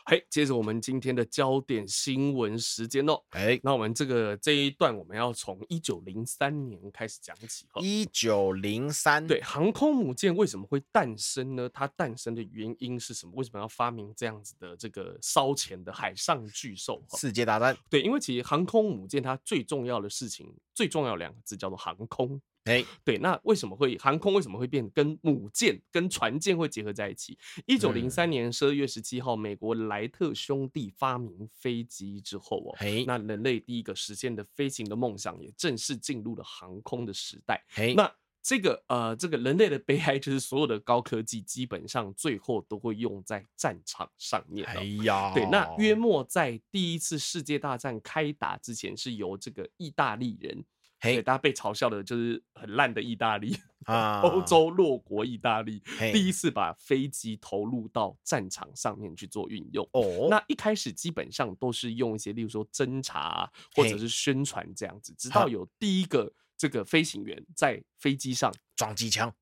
嘿，接着我们今天的焦点新闻时间哦。哎，那我们这个这一段我们要从一九零三年开始讲起。一九零三，对，航空母舰为什么会诞生呢？它诞生的原因是什么？为什么要发明这样子的这个烧钱的海上巨兽？世界大战。对，因为其实航空母舰它最重要的事情，最重要两个字叫做航空。哎对，那为什么会航空为什么会变跟母舰跟船舰会结合在一起？一九零三年十二月十七号，嗯、美国莱特兄弟发明飞机之后哦，嘿，那人类第一个实现的飞行的梦想也正式进入了航空的时代。嘿，那这个呃，这个人类的悲哀就是所有的高科技基本上最后都会用在战场上面。哎呀，对，那约莫在第一次世界大战开打之前，是由这个意大利人。对，大家被嘲笑的就是很烂的意大利 啊，欧洲弱国意大利第一次把飞机投入到战场上面去做运用。哦，那一开始基本上都是用一些，例如说侦察或者是宣传这样子，直到有第一个这个飞行员在飞机上装机枪，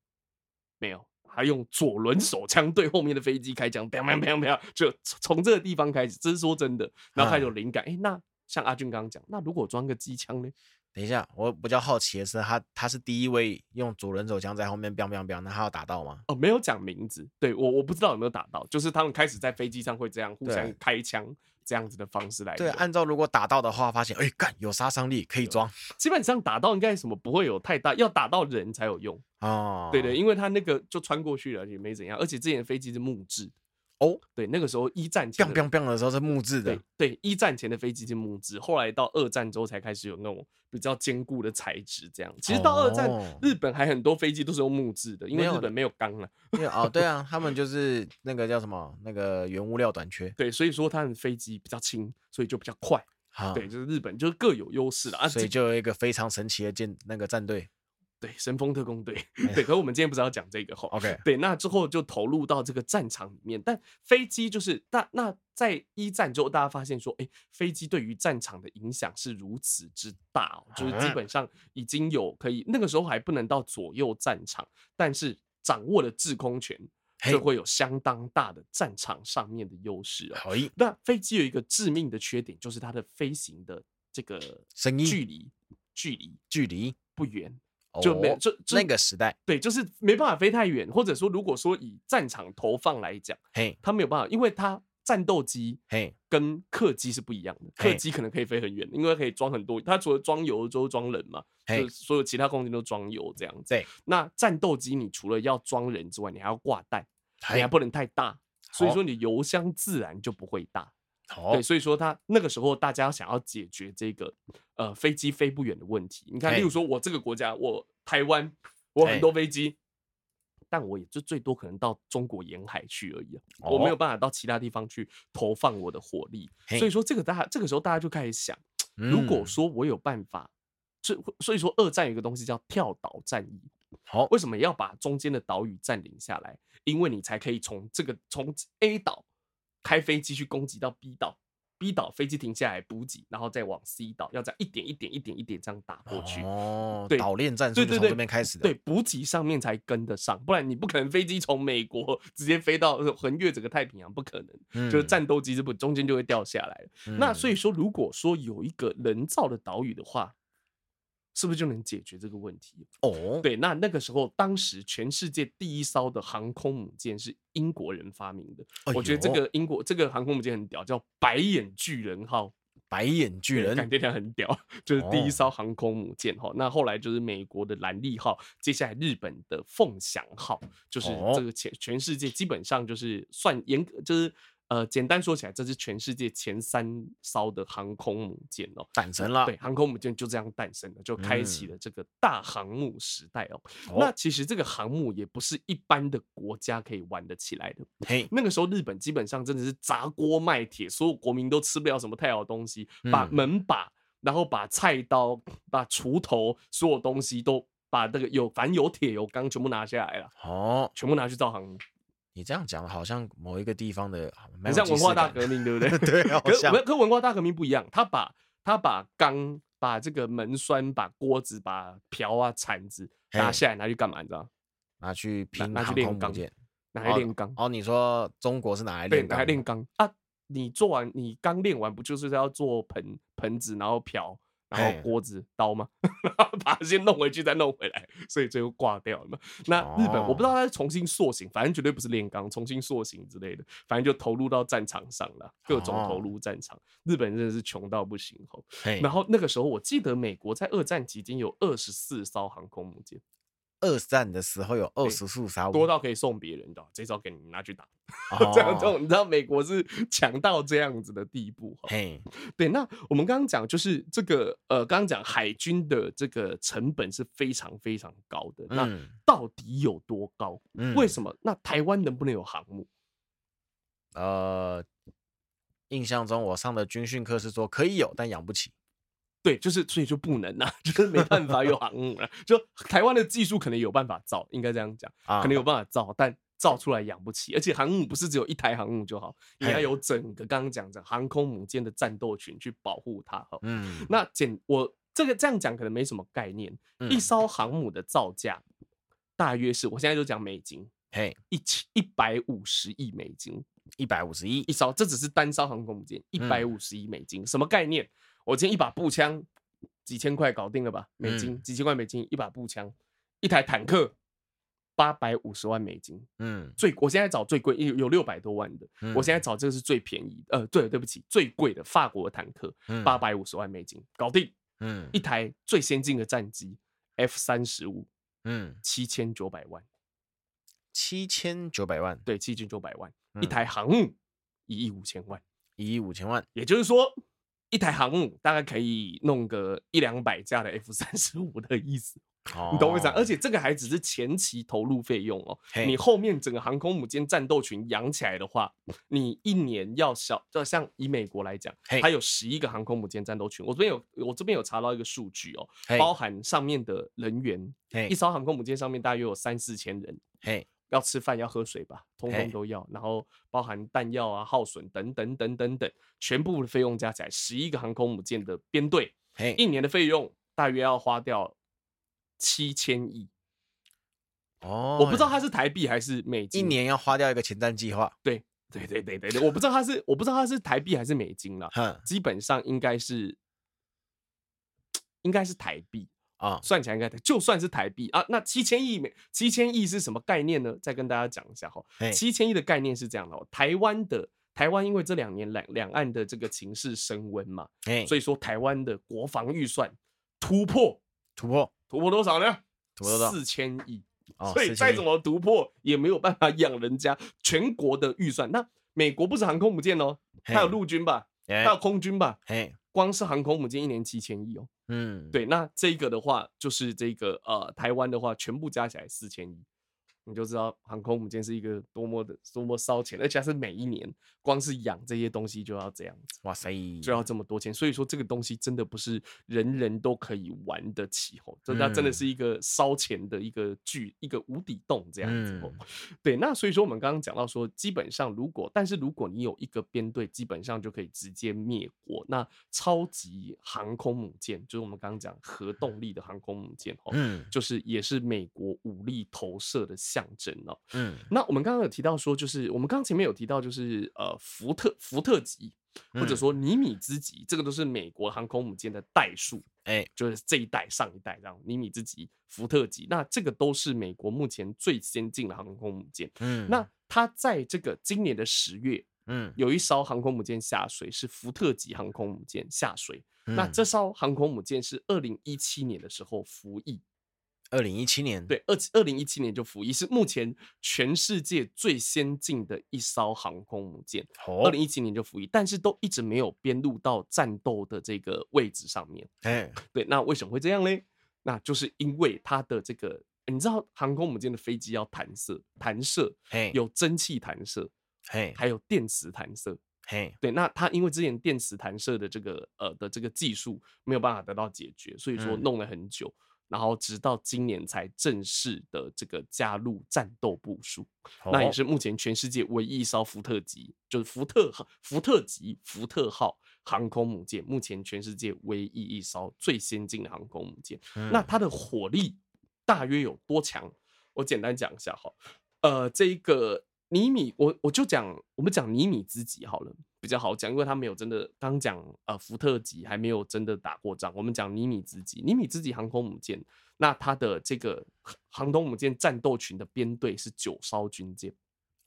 没有，他用左轮手枪对后面的飞机开枪，砰砰砰砰，就从这个地方开始，这是说真的，然后开始有灵感。哎，那像阿俊刚刚讲，那如果装个机枪呢？等一下，我比较好奇的是，他他是第一位用左轮手枪在后面 biang biang biang，那他要打到吗？哦，没有讲名字，对，我我不知道有没有打到，就是他们开始在飞机上会这样互相开枪这样子的方式来。对，按照如果打到的话，发现哎干有杀伤力，可以装。基本上打到应该什么不会有太大，要打到人才有用哦。对对，因为他那个就穿过去了也没怎样，而且之前飞机是木质。哦，对，那个时候一战前，biang biang biang 的时候是木质的。对，对，一战前的飞机是木质，后来到二战之后才开始有那种比较坚固的材质。这样，其实到二战，哦、日本还很多飞机都是用木质的，因为日本没有钢了。哦，对啊，他们就是那个叫什么，那个原物料短缺。对，所以说他们飞机比较轻，所以就比较快。好对，就是日本就是各有优势啊，所以就有一个非常神奇的舰那个战队。对，神风特工队，对，可是我们今天不是要讲这个哈，OK，对，那之后就投入到这个战场里面，但飞机就是大，那在一战之后，大家发现说，哎，飞机对于战场的影响是如此之大，就是基本上已经有可以，那个时候还不能到左右战场，但是掌握了制空权，就会有相当大的战场上面的优势啊。可以，那飞机有一个致命的缺点，就是它的飞行的这个声音距离，距离，距离不远。就没有就，就那个时代，对，就是没办法飞太远，或者说，如果说以战场投放来讲，嘿，它没有办法，因为它战斗机，嘿，跟客机是不一样的，客机可能可以飞很远，因为可以装很多，它除了装油之后装人嘛，就所有其他空间都装油这样子。对，那战斗机你除了要装人之外，你还要挂弹，你还不能太大，所以说你油箱自然就不会大。对，所以说他那个时候大家想要解决这个呃飞机飞不远的问题。你看，例如说我这个国家，我台湾，我很多飞机，但我也就最多可能到中国沿海去而已啊，我没有办法到其他地方去投放我的火力。所以说这个大家这个时候大家就开始想，如果说我有办法，所所以说二战有一个东西叫跳岛战役。好，为什么要把中间的岛屿占领下来？因为你才可以从这个从 A 岛。开飞机去攻击到 B 岛，B 岛飞机停下来补给，然后再往 C 岛，要这样一点一点一点一点这样打过去。哦，对，岛链战术就从这边开始的。对，补给上面才跟得上，不然你不可能飞机从美国 直接飞到横越整个太平洋，不可能。嗯、就是战斗机这不中间就会掉下来。嗯、那所以说，如果说有一个人造的岛屿的话，是不是就能解决这个问题？哦，对，那那个时候，当时全世界第一艘的航空母舰是英国人发明的。哎、我觉得这个英国这个航空母舰很屌，叫白眼巨人号。白眼巨人，感觉它很屌，就是第一艘航空母舰哈。哦、那后来就是美国的兰利号，接下来日本的凤翔号，就是这个全全世界基本上就是算严格就是。呃，简单说起来，这是全世界前三艘的航空母舰哦，诞生了。对，航空母舰就这样诞生了，就开启了这个大航母时代哦。嗯、那其实这个航母也不是一般的国家可以玩得起来的。嘿，那个时候日本基本上真的是砸锅卖铁，所有国民都吃不了什么太好东西，把门把，然后把菜刀、把锄头，所有东西都把那个有反有铁有钢全部拿下来了。哦，全部拿去造航母。你这样讲，好像某一个地方的，很像文化大革命，对不对？对，可是跟文化大革命不一样，他把他把钢、把这个门栓、把锅子、把瓢啊、铲子拿下来，拿去干嘛？你知道？拿去拼，拿去练钢，拿来练钢。哦，你说中国是拿来炼钢？拿来练钢啊！你做完，你刚练完，不就是要做盆盆子，然后瓢？然后锅子刀吗？然后把它先弄回去，再弄回来，所以最后挂掉了嘛。那日本我不知道他是重新塑形，反正绝对不是炼钢，重新塑形之类的，反正就投入到战场上了，各种投入战场。日本真的是穷到不行吼。然后那个时候我记得美国在二战期间有二十四艘航空母舰。二战的时候有二十四艘，多到可以送别人的，这艘给你拿去打。哦、这样这种，你知道美国是强到这样子的地步。嘿，对，那我们刚刚讲就是这个呃，刚刚讲海军的这个成本是非常非常高的。嗯、那到底有多高？嗯、为什么？那台湾能不能有航母？呃，印象中我上的军训课是说可以有，但养不起。对，就是所以就不能啊，就是没办法有航母了。就台湾的技术可能有办法造，应该这样讲，可能有办法造，但造出来养不起。而且航母不是只有一台航母就好，你要有整个刚刚讲的航空母舰的战斗群去保护它。哈，嗯，那简我这个这样讲可能没什么概念。一艘航母的造价大约是我现在就讲美金，嘿，一千一百五十亿美金，一百五十亿一艘，这只是单艘航空母舰，一百五十亿美金，什么概念？我今天一把步枪，几千块搞定了吧？美金、嗯、几千块美金，一把步枪，一台坦克，八百五十万美金。嗯，最我现在找最贵有有六百多万的，嗯、我现在找这个是最便宜的。呃，对，对不起，最贵的法国的坦克，八百五十万美金搞定。嗯，一台最先进的战机 F 三十五，嗯，七千九百万，七千九百万，对，七千九百万，嗯、一台航母一亿五千万，一亿五千万，也就是说。一台航母大概可以弄个一两百架的 F 三十五的意思，你懂我意思？而且这个还只是前期投入费用哦，你后面整个航空母舰战斗群养起来的话，你一年要小，就像以美国来讲，它有十一个航空母舰战斗群。我这边有，我这边有查到一个数据哦，包含上面的人员，一艘航空母舰上面大约有三四千人。要吃饭要喝水吧，通通都要，然后包含弹药啊、耗损等等等等等，全部的费用加起来，十一个航空母舰的编队，一年的费用大约要花掉七千亿。哦，我不知道它是台币还是美金。一年要花掉一个前瞻计划。对对对对对对，我不知道它是我不知道它是台币还是美金了，基本上应该是应该是台币。啊，算起来应该就算是台币啊，那七千亿美七千亿是什么概念呢？再跟大家讲一下哈，七千亿的概念是这样的哦，台湾的台湾因为这两年两两岸的这个情势升温嘛，所以说台湾的国防预算突破突破突破多少呢？突破？四千亿，所以再怎么突破也没有办法养人家全国的预算。那美国不是航空母舰哦，它有陆军吧，它有空军吧，光是航空母舰一年七千亿哦。嗯，对，那这个的话就是这个呃，台湾的话全部加起来四千亿，你就知道航空母舰是一个多么的多么烧钱，而且是每一年光是养这些东西就要这样子，哇塞，就要这么多钱。所以说这个东西真的不是人人都可以玩得起哦，这它真的是一个烧钱的一个巨一个无底洞这样子哦。对，那所以说我们刚刚讲到说，基本上如果但是如果你有一个编队，基本上就可以直接灭国。那超级航空母舰就是我们刚刚讲核动力的航空母舰哦，嗯，就是也是美国武力投射的。象征哦，嗯，那我们刚刚有提到说，就是我们刚刚前面有提到，就是呃，福特福特级或者说尼米兹级，这个都是美国航空母舰的代数，哎，就是这一代、上一代这样，尼米兹级、福特级，那这个都是美国目前最先进的航空母舰。嗯，那它在这个今年的十月，嗯，有一艘航空母舰下水，是福特级航空母舰下水。那这艘航空母舰是二零一七年的时候服役。二零一七年，对，二二零一七年就服役，是目前全世界最先进的一艘航空母舰。二零一七年就服役，但是都一直没有编入到战斗的这个位置上面。哎，对，那为什么会这样嘞？那就是因为它的这个，你知道航空母舰的飞机要弹射，弹射，有蒸汽弹射，还有电磁弹射，嘿对，那它因为之前电磁弹射的这个呃的这个技术没有办法得到解决，所以说弄了很久。然后直到今年才正式的这个加入战斗部署，那也是目前全世界唯一一艘福特级，就是福特福特级福特号航空母舰，目前全世界唯一一艘最先进的航空母舰。那它的火力大约有多强？我简单讲一下哈，呃，这一个尼米，我我就讲，我们讲尼米兹级好了。比较好讲，因为他没有真的刚讲呃福特级还没有真的打过仗。我们讲尼米兹级，尼米兹级航空母舰，那它的这个航空母舰战斗群的编队是九艘军舰。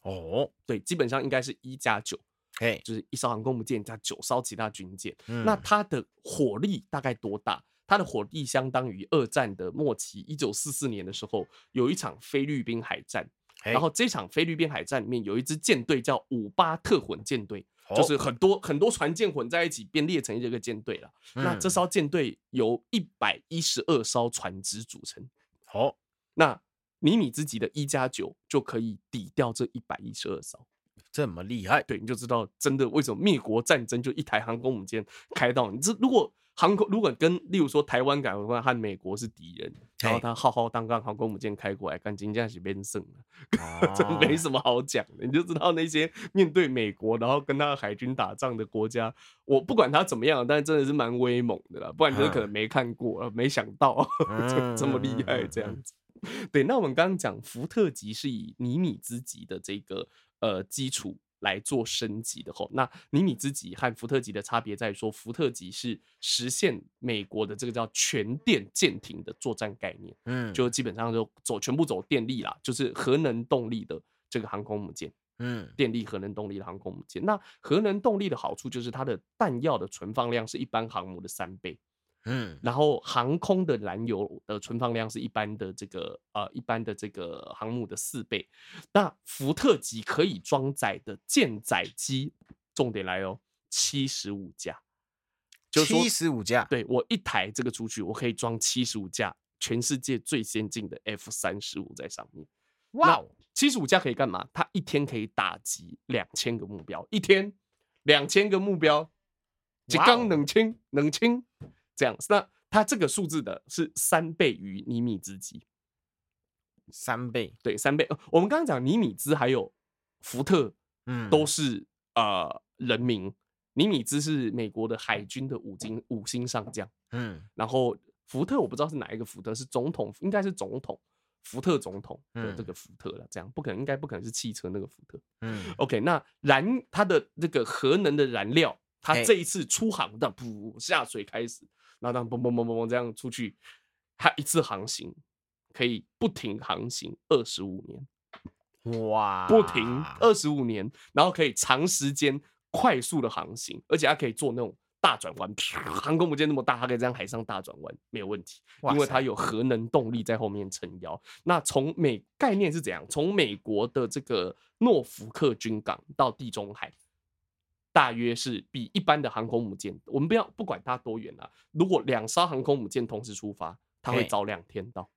哦，对，基本上应该是一加九，哎，就是一艘航空母舰加九艘其他军舰。嗯、那它的火力大概多大？它的火力相当于二战的末期，一九四四年的时候有一场菲律宾海战，然后这场菲律宾海战里面有一支舰队叫五八特混舰队。就是很多很多船舰混在一起编列成一个舰队了。那这艘舰队由一百一十二艘船只组成。好，那尼米兹级的一加九就可以抵掉这一百一十二艘，这么厉害？对，你就知道真的为什么灭国战争就一台航空母舰开到你这如果。航空如果跟例如说台湾改的话，和美国是敌人，然后他浩浩荡荡航空母舰开过来，感觉这样是变胜了，这没什么好讲的。你就知道那些面对美国，然后跟他海军打仗的国家，我不管他怎么样，但是真的是蛮威猛的啦。不然就是可能没看过，没想到 这这么厉害这样子。对，那我们刚刚讲福特级是以尼米兹级的这个呃基础。来做升级的吼，那尼米兹级和福特级的差别在于说，福特级是实现美国的这个叫全电舰艇的作战概念，嗯，就基本上就走全部走电力啦，就是核能动力的这个航空母舰，嗯，电力核能动力的航空母舰。那核能动力的好处就是它的弹药的存放量是一般航母的三倍。嗯，然后航空的燃油的存放量是一般的这个呃一般的这个航母的四倍。那福特级可以装载的舰载机，重点来哦，七十五架，七十五架，对，我一台这个出去，我可以装七十五架全世界最先进的 F 三十五在上面。哇，七十五架可以干嘛？它一天可以打击两千个目标，一天两千个目标，一缸冷清冷清。这样，那它这个数字的是三倍于尼米兹级，三倍，对，三倍。我们刚刚讲尼米兹还有福特，嗯，都是呃人名。尼米兹是美国的海军的五星五星上将，嗯，然后福特我不知道是哪一个福特，是总统，应该是总统福特总统的这个福特了。这样不可能，应该不可能是汽车那个福特。嗯，OK，那燃它的这个核能的燃料，它这一次出航的不下水开始。然后当嘣嘣嘣嘣嘣这样出去，它一次航行可以不停航行二十五年，哇！不停二十五年，然后可以长时间快速的航行，而且它可以做那种大转弯。航空母舰那么大，它可以这样海上大转弯没有问题，因为它有核能动力在后面撑腰。那从美概念是怎样？从美国的这个诺福克军港到地中海。大约是比一般的航空母舰，我们不要不管它多远啊。如果两艘航空母舰同时出发，它会早两天到。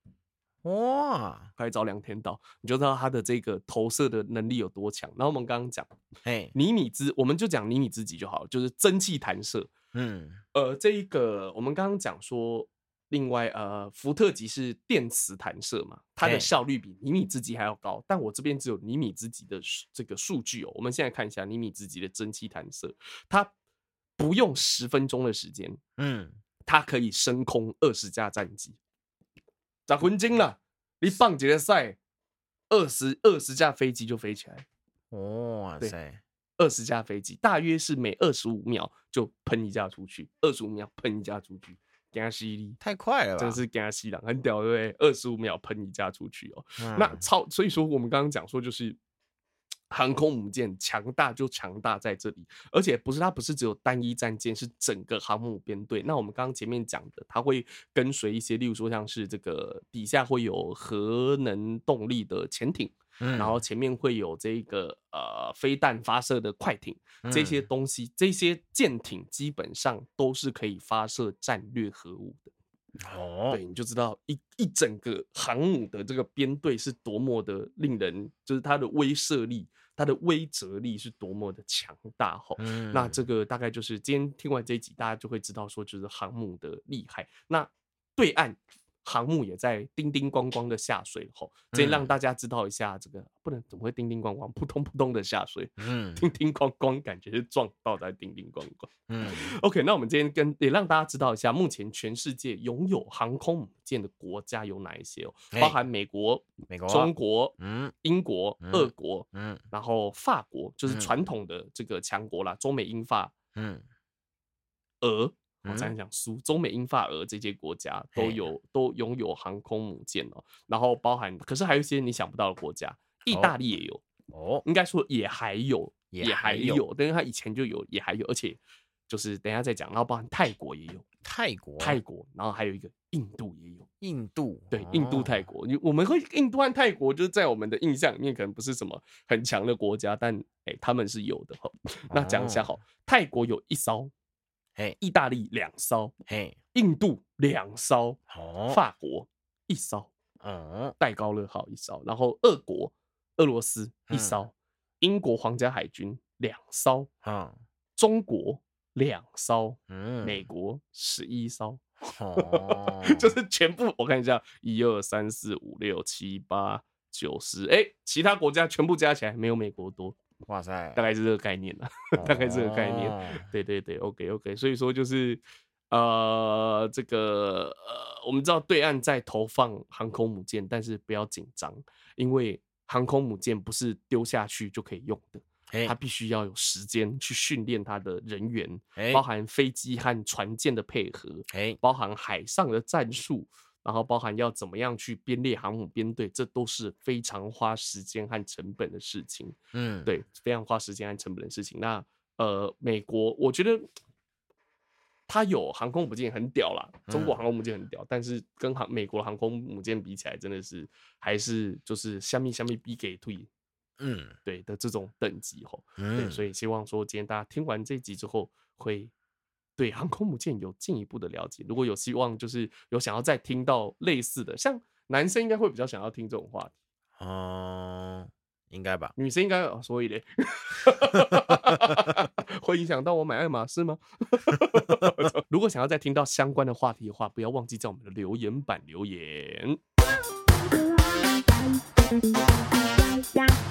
哇，快早两天到，你就知道它的这个投射的能力有多强。然后我们刚刚讲，哎，尼米兹，我们就讲尼米兹级就好了，就是蒸汽弹射。嗯，呃，这一个我们刚刚讲说，另外呃，福特级是电磁弹射嘛，它的效率比尼米兹级还要高。但我这边只有尼米兹级的这个数据哦。我们现在看一下尼米兹级的蒸汽弹射，它不用十分钟的时间，嗯，它可以升空二十架战机。咋魂精了？你棒几个赛，二十二十架飞机就飞起来。哇塞！二十架飞机大约是每二十五秒就喷一架出去，二十五秒喷一架出去，加西利太快了吧？真是加西郎很屌，对不对？二十五秒喷一架出去哦，嗯、那超所以说我们刚刚讲说就是。航空母舰强大就强大在这里，而且不是它不是只有单一战舰，是整个航母编队。那我们刚刚前面讲的，它会跟随一些，例如说像是这个底下会有核能动力的潜艇，嗯、然后前面会有这个呃飞弹发射的快艇，这些东西，这些舰艇基本上都是可以发射战略核武的。哦，对，你就知道一一整个航母的这个编队是多么的令人，就是它的威慑力。它的威慑力是多么的强大哈，嗯、那这个大概就是今天听完这一集，大家就会知道说，就是航母的厉害。那对岸。航母也在叮叮咣咣的下水吼，这让大家知道一下，这个不能怎么会叮叮咣咣，扑通扑通的下水，嗯，叮叮咣咣，感觉是撞到在叮叮咣咣，嗯，OK，那我们今天跟也让大家知道一下，目前全世界拥有航空母舰的国家有哪一些哦，包含美国、美国、中国、嗯、英国、俄国、嗯，然后法国就是传统的这个强国啦，中美英法，嗯，俄。我刚才讲苏、中美英法俄这些国家都有都拥有航空母舰哦，然后包含，可是还有一些你想不到的国家，意大利也有哦，应该说也还有，也还有，但是它以前就有，也还有，而且就是等一下再讲，然后包含泰国也有，泰国泰国，然后还有一个印度也有，印度对，印度泰国，你我们会印度和泰国就是在我们的印象里面可能不是什么很强的国家，但哎他们是有的哈。那讲一下哈，泰国有一艘。嘿，意大利两艘，嘿，印度两艘，哦，法国一艘，嗯，戴高乐号一艘，然后俄国、俄罗斯一艘，英国皇家海军两艘，嗯，中国两艘，嗯，美国十一艘，哦，就是全部我看一下，一二三四五六七八九十，哎，其他国家全部加起来没有美国多。哇塞，大概是这个概念了，哦、大概是这个概念。对对对，OK OK。所以说就是，呃，这个呃，我们知道对岸在投放航空母舰，但是不要紧张，因为航空母舰不是丢下去就可以用的，欸、它必须要有时间去训练它的人员，欸、包含飞机和船舰的配合，欸、包含海上的战术。然后包含要怎么样去编列航母编队，这都是非常花时间和成本的事情。嗯，对，非常花时间和成本的事情。那呃，美国我觉得它有航空母舰很屌啦，中国航空母舰很屌，嗯、但是跟航美国航空母舰比起来，真的是还是就是虾米虾米比给退。嗯，对的这种等级吼。嗯，对，所以希望说今天大家听完这集之后会。对航空母舰有进一步的了解，如果有希望，就是有想要再听到类似的，像男生应该会比较想要听这种话题，嗯，应该吧？女生应该、哦、所以嘞，会影响到我买爱马仕吗？如果想要再听到相关的话题的话，不要忘记在我们的留言板留言。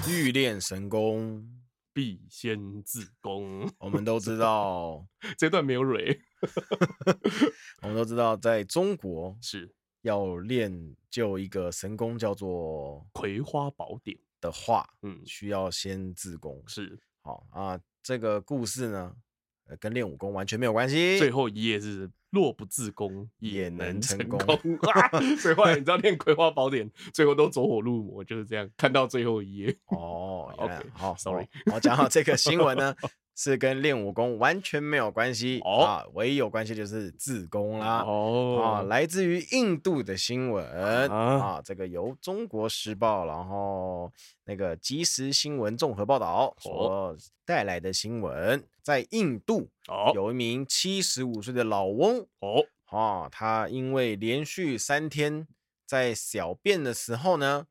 欲练神功。必先自宫，我们都 知道 这段没有蕊。我们都知道，在中国是要练就一个神功，叫做《葵花宝典》的话，嗯，需要先自宫。是，好啊，这个故事呢，跟练武功完全没有关系。最后一页是。若不自宫也能成功，所以后来你知道练葵花宝典最后都走火入魔，就是这样。看到最后一页哦，OK，好，Sorry，我讲好这个新闻呢 是跟练武功完全没有关系啊，唯一有关系就是自宫啦哦。啊，来自于印度的新闻啊，这个由中国时报然后那个即时新闻综合报道所带来的新闻。在印度，有一名七十五岁的老翁哦，啊，他因为连续三天在小便的时候呢，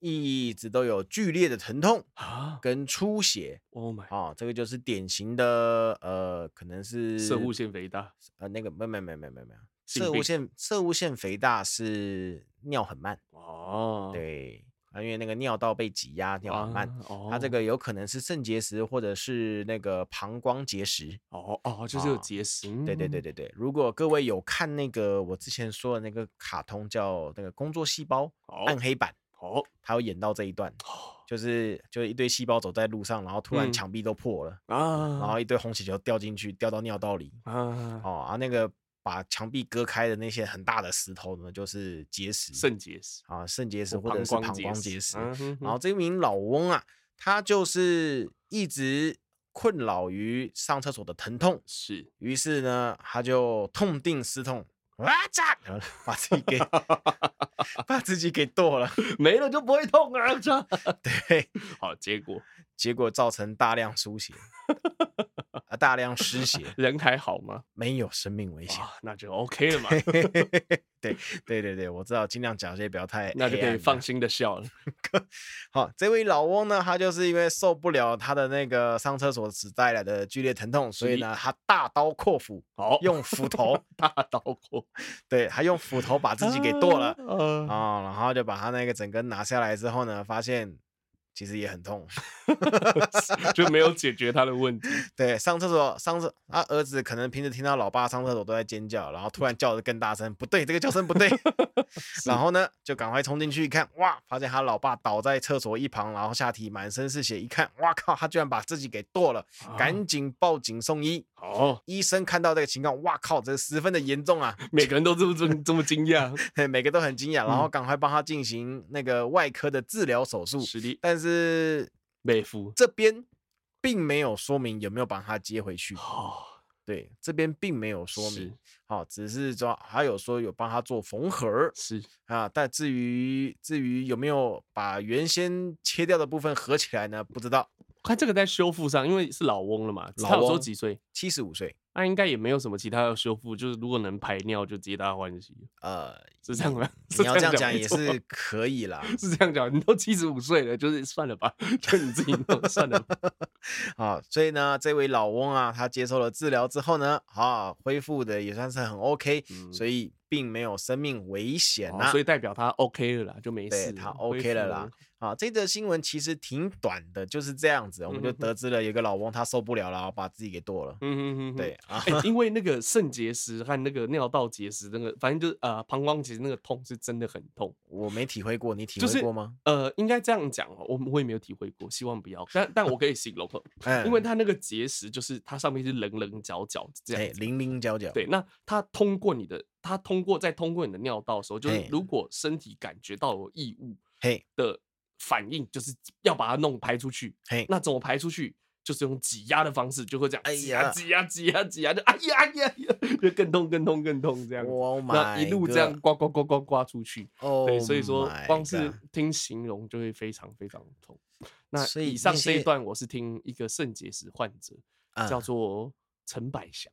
一直都有剧烈的疼痛啊，跟出血。Oh my！啊，这个就是典型的呃，可能是射物腺肥大。呃，那个没没没没没没有，摄护腺射物腺肥大是尿很慢。哦，对。啊，因为那个尿道被挤压，尿很慢。啊哦、它这个有可能是肾结石，或者是那个膀胱结石。哦哦，就是有结石。哦、对对对对对。如果各位有看那个我之前说的那个卡通叫那个工作细胞，哦、暗黑版，哦，他有演到这一段，哦、就是就是一堆细胞走在路上，然后突然墙壁都破了，啊，然后。一堆红血球掉进去，掉到尿道里，啊，哦，啊那个。把墙壁割开的那些很大的石头呢，就是结石，肾结石。啊，肾结石或者是膀胱结石。嗯、哼。哼然后这名老翁啊，他就是一直困扰于上厕所的疼痛，是，于是呢，他就痛定思痛，哇嚓，然后把自己给 把自己给剁了，没了就不会痛啊，对，好，结果。结果造成大量输血。啊！大量失血，人还好吗？没有生命危险，那就 OK 了嘛。对对对对，我知道，尽量讲些不要太，那就可以放心的笑了。好，这位老翁呢，他就是因为受不了他的那个上厕所时带来的剧烈疼痛，所以呢，他大刀阔斧，好，用斧头大刀阔，对，他用斧头把自己给剁了啊，然后就把他那个整根拿下来之后呢，发现。其实也很痛，就没有解决他的问题。对，上厕所，上厕，他儿子可能平时听到老爸上厕所都在尖叫，然后突然叫的更大声，不对，这个叫声不对。然后呢，就赶快冲进去一看，哇，发现他老爸倒在厕所一旁，然后下体满身是血，一看，哇靠，他居然把自己给剁了，赶紧报警送医。哦，医生看到这个情况，哇靠，这十分的严重啊！每个人都这么这么这么惊讶，每个都很惊讶，然后赶快帮他进行那个外科的治疗手术。是的，但是美孚这边并没有说明有没有把他接回去。哦，对，这边并没有说明，好，只是说还有说有帮他做缝合。是啊，但至于至于有没有把原先切掉的部分合起来呢？不知道。看这个在修复上，因为是老翁了嘛，老翁几岁？七十五岁，那应该也没有什么其他要修复，就是如果能排尿就皆大欢喜。呃，是这样吗？你要这样讲也是可以啦，是这样讲。你都七十五岁了，就是算了吧，就你自己弄算了吧。好，所以呢，这位老翁啊，他接受了治疗之后呢，啊，恢复的也算是很 OK，嗯，所以并没有生命危险啊，所以代表他 OK 了啦，就没事，他 OK 了啦。啊，这则新闻其实挺短的，就是这样子，我们就得知了有个老翁他受不了了，把自己给剁了。嗯嗯嗯，对啊，因为那个肾结石和那个尿道结石，那个反正就是呃膀胱结石那个痛是真的很痛。我没体会过，你体会过吗？呃，应该这样讲哦，我我也没有体会过，希望不要。但但我可以形容，因为它那个结石就是它上面是棱棱角角这样，棱棱角角。对，那它通过你的，它通过在通过你的尿道的时候，就是如果身体感觉到有异物，嘿的。反应就是要把它弄排出去，嘿，那怎么排出去？就是用挤压的方式，就会这样，哎呀、挤压、挤压、挤压，就哎呀哎呀，就更痛、更痛、更痛这样。Oh、那一路这样刮刮刮刮刮出去，oh、对，所以说光是听形容就会非常非常痛。那以上这一段我是听一个肾结石患者，叫做陈百祥。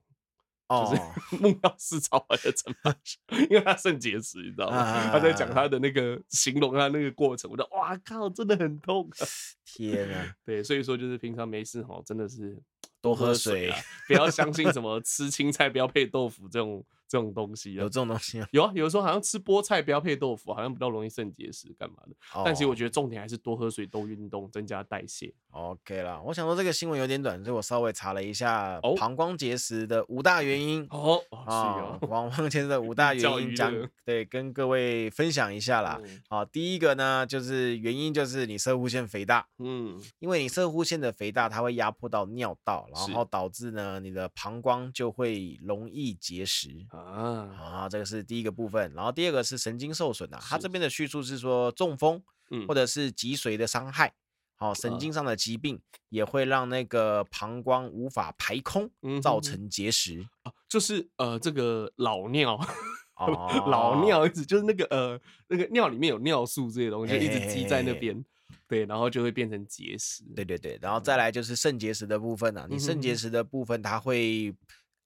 就是梦药师找来的陈百祥，因为他肾结石，你知道吗？他在讲他的那个形容他那个过程，我就哇靠，真的很痛啊！天啊，对，所以说就是平常没事哈，真的是多喝水啊，不要相 信什么吃青菜不要配豆腐这种。这种东西有这种东西啊？有啊，有的时候好像吃菠菜不要配豆腐，好像比较容易肾结石，干嘛的？但其实我觉得重点还是多喝水、多运动，增加代谢。OK 啦，我想说这个新闻有点短，所以我稍微查了一下膀胱结石的五大原因。哦，啊，膀胱结石的五大原因讲，对，跟各位分享一下啦。好，第一个呢，就是原因就是你摄护腺肥大，嗯，因为你摄护腺的肥大，它会压迫到尿道，然后导致呢你的膀胱就会容易结石。啊啊，这个是第一个部分，然后第二个是神经受损啊。他这边的叙述是说中风，或者是脊髓的伤害，好，神经上的疾病也会让那个膀胱无法排空，造成结石。就是呃，这个老尿，老尿一直就是那个呃，那个尿里面有尿素这些东西，就一直积在那边，对，然后就会变成结石。对对对，然后再来就是肾结石的部分啊，你肾结石的部分它会。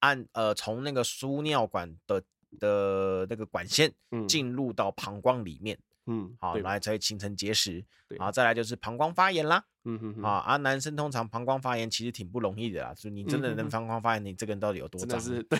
按呃，从那个输尿管的的那个管线进入到膀胱里面。嗯，好，来才会形成结石，然后再来就是膀胱发炎啦。嗯哼哼，啊，啊，男生通常膀胱发炎其实挺不容易的啦，就你真的能膀胱发炎，你这个人到底有多脏？是，对，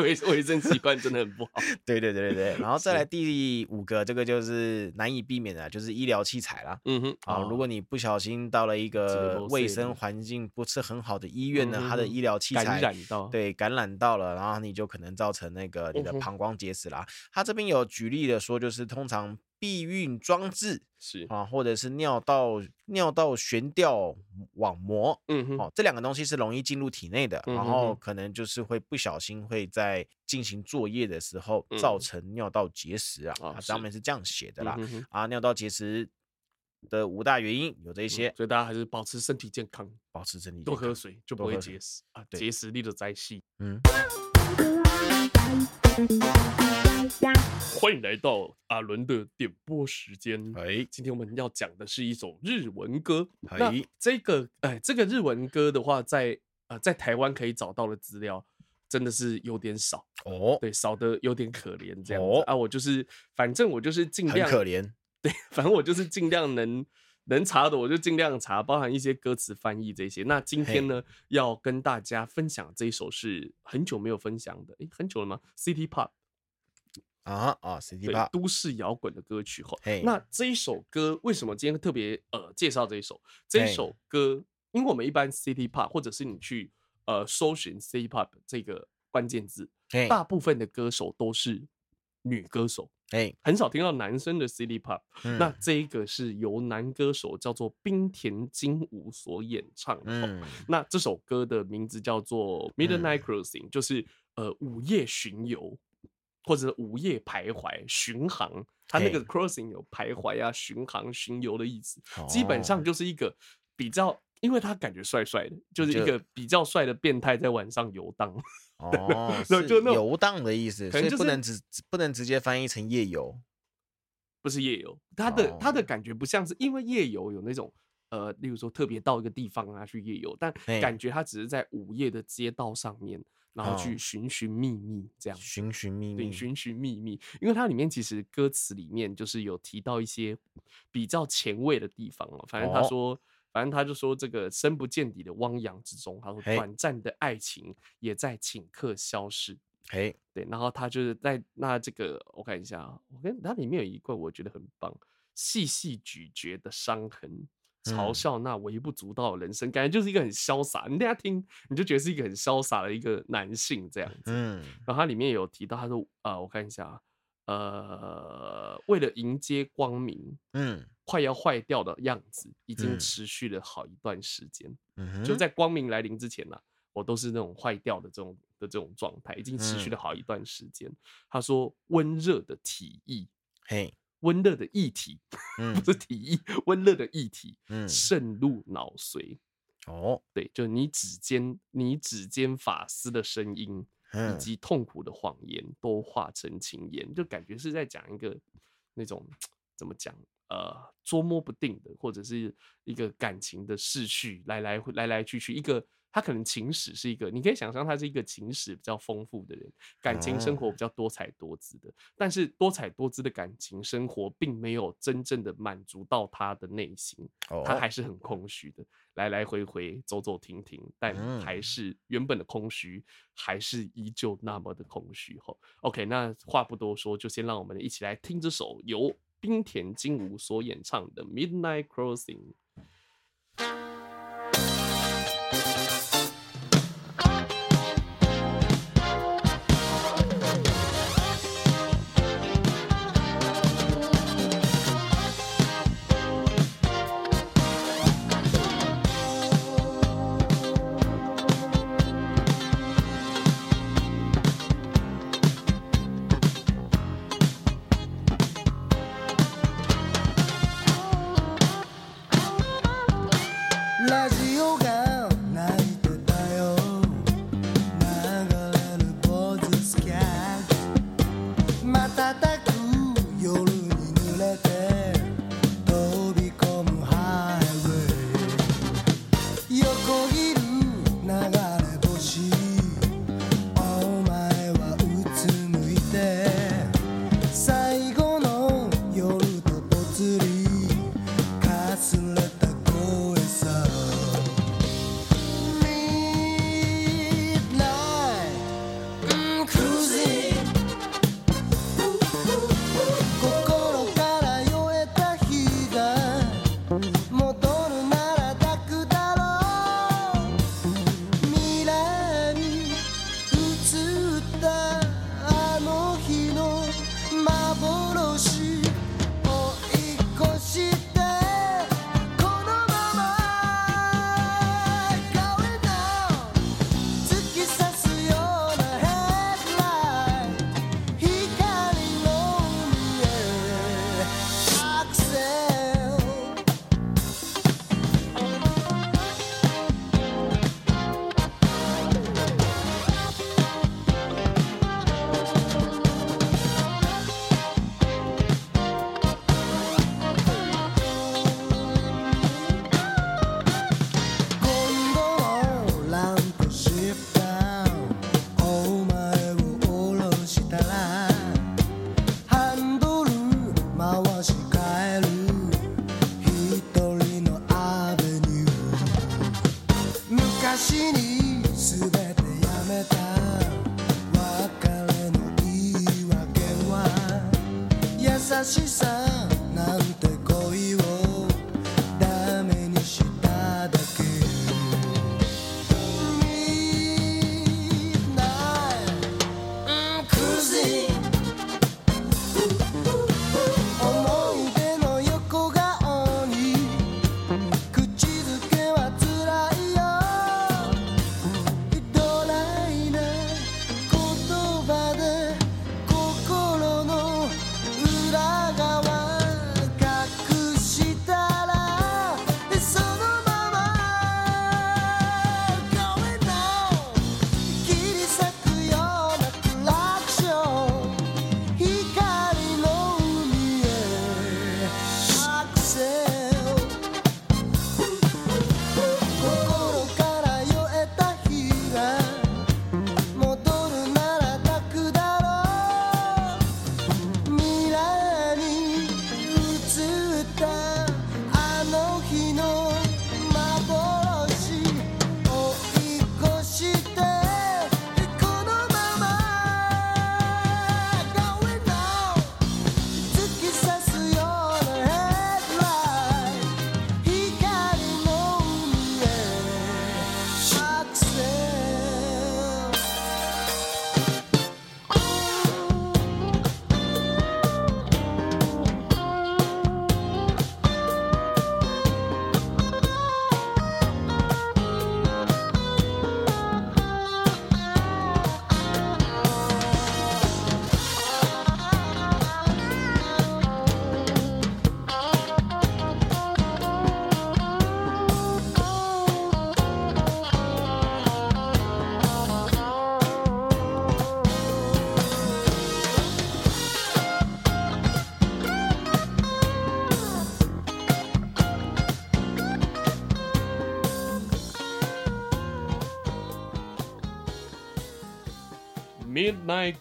卫卫生习惯真的很不好。对对对对对，然后 再来第五个，这个就是难以避免的，就是医疗器材啦。嗯哼，啊，如果你不小心到了一个卫生环境不是很好的医院呢，它的医疗器材感染到，对，感染到了，然后你就可能造成那个你的膀胱结石啦。他这边有举例的说，就是通常。避孕装置是。啊，或者是尿道尿道悬吊网膜，嗯哼，哦，这两个东西是容易进入体内的，嗯、然后可能就是会不小心会在进行作业的时候造成尿道结石啊，嗯、啊，上面是这样写的。啦，嗯、啊，尿道结石的五大原因有这些，嗯，所以大家还是保持身体健康，保持身体健康，多喝水就不会结石啊，结石你就知死，嗯。欢迎来到阿伦的点播时间。哎，今天我们要讲的是一首日文歌。那这个，哎，这个日文歌的话在，在呃，在台湾可以找到的资料真的是有点少哦。对，少的有点可怜这样子、哦、啊。我就是，反正我就是尽量可怜。对，反正我就是尽量能能查的，我就尽量查，包含一些歌词翻译这些。那今天呢，要跟大家分享这一首是很久没有分享的，哎，很久了吗？City Pop。啊啊！City Pop 都市摇滚的歌曲哈。Hey. 那这一首歌为什么今天特别呃介绍这一首？这一首歌因为我们一般 City Pop 或者是你去呃搜寻 City Pop 这个关键字大部分的歌手都是女歌手，哎.很少听到男生的 City Pop。嗯、那这一个是由男歌手叫做冰田金吾所演唱的。嗯、那这首歌的名字叫做 Midnight Crossing，、嗯、就是呃午夜巡游。或者午夜徘徊、巡航，它那个 crossing 有徘徊啊、巡航、巡游的意思，基本上就是一个比较，因为他感觉帅帅的，就是一个比较帅的变态在晚上游荡。哦，是游荡的意思，所以不能直不能直接翻译成夜游，不是夜游，他的他的感觉不像是，因为夜游有那种呃，例如说特别到一个地方啊去夜游，但感觉他只是在午夜的街道上面。然后去寻寻觅觅，这样寻寻觅觅，对，寻寻觅觅。因为它里面其实歌词里面就是有提到一些比较前卫的地方了。反正他说，哦、反正他就说这个深不见底的汪洋之中，他说短暂的爱情也在顷刻消逝。嘿，对，然后他就是在那这个，我看一下啊，我跟它里面有一段我觉得很棒，细细咀嚼的伤痕。嘲笑那微不足道的人生，感觉就是一个很潇洒。你大家听，你就觉得是一个很潇洒的一个男性这样子。嗯，然后他里面有提到，他说啊、呃，我看一下，呃，为了迎接光明，嗯，快要坏掉的样子，已经持续了好一段时间。嗯，就在光明来临之前呢、啊，我都是那种坏掉的这种的这种状态，已经持续了好一段时间。嗯、他说温热的体液，嘿。温热的液体，嗯，不是体液，温热的液体，嗯，渗入脑髓，哦，对，就你指尖，你指尖发丝的声音，嗯，以及痛苦的谎言，都化成情言，就感觉是在讲一个那种怎么讲，呃，捉摸不定的，或者是一个感情的逝去，来来来来去去一个。他可能情史是一个，你可以想象他是一个情史比较丰富的人，感情生活比较多彩多姿的。但是多彩多姿的感情生活并没有真正的满足到他的内心，他还是很空虚的，来来回回走走停停，但还是原本的空虚还是依旧那么的空虚。吼，OK，那话不多说，就先让我们一起来听这首由冰田金吾所演唱的《Midnight Crossing》。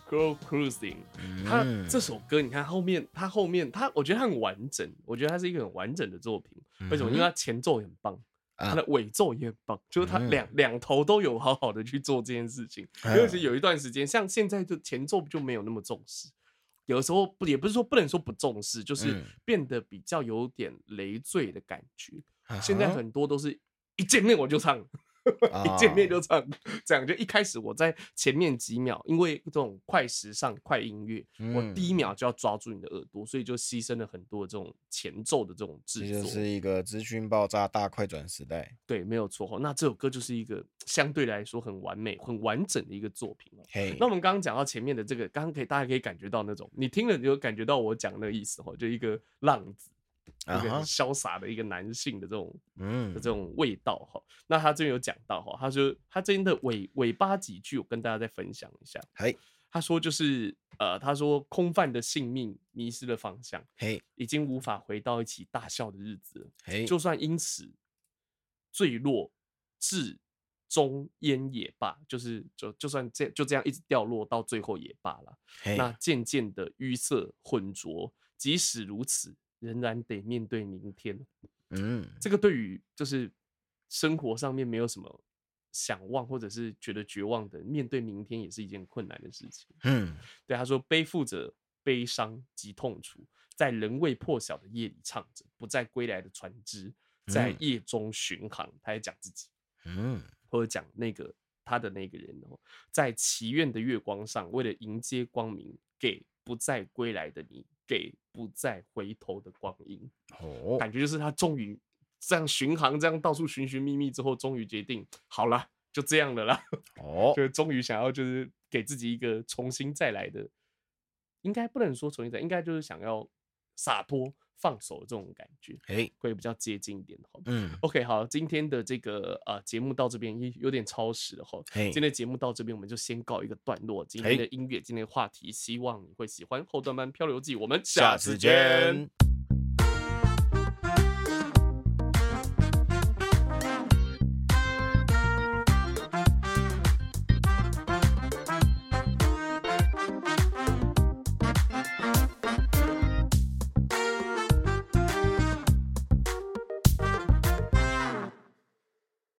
Girl Cruising，他这首歌你看后面，他后面他我觉得他很完整，我觉得他是一个很完整的作品。为什么？因为他前奏也很棒，他的尾奏也很棒，就是他两两头都有好好的去做这件事情。尤其有一段时间，像现在就前奏就没有那么重视，有的时候不也不是说不能说不重视，就是变得比较有点累赘的感觉。现在很多都是一见面我就唱。一见面就唱，这样就一开始我在前面几秒，因为这种快时尚、快音乐，我第一秒就要抓住你的耳朵，所以就牺牲了很多这种前奏的这种制作。这是一个资讯爆炸大快转时代，对，没有错。那这首歌就是一个相对来说很完美、很完整的一个作品。嘿，那我们刚刚讲到前面的这个，刚刚可以大家可以感觉到那种，你听了就感觉到我讲那个意思哈，就一个浪子。一个很潇洒的一个男性的这种，嗯，的这种味道哈。那他这边有讲到哈，他说他这边的尾尾巴几句，我跟大家再分享一下。嘿，他说就是呃，他说空泛的性命迷失了方向，嘿，已经无法回到一起大笑的日子了。嘿，就算因此坠落至终焉也罢，就是就就算这就这样一直掉落到最后也罢了。那渐渐的淤塞浑浊，即使如此。仍然得面对明天，嗯，这个对于就是生活上面没有什么想望或者是觉得绝望的，面对明天也是一件困难的事情，嗯，对，他说背负着悲伤及痛楚，在人未破晓的夜里唱着不再归来的船只，在夜中巡航，他也讲自己，嗯，或者讲那个他的那个人哦，在祈愿的月光上，为了迎接光明，给不再归来的你。给不再回头的光阴，哦，感觉就是他终于这样巡航，这样到处寻寻觅觅之后，终于决定好了，就这样的啦，哦，就终于想要就是给自己一个重新再来的，应该不能说重新再来，应该就是想要洒脱。放手的这种感觉，哎，会比较接近一点哈。嗯，OK，好，今天的这个呃节目到这边有点超时了哈。今天的节目到这边，我们就先告一个段落。今天的音乐，今天的话题，希望你会喜欢后段班漂流记。我们下次见。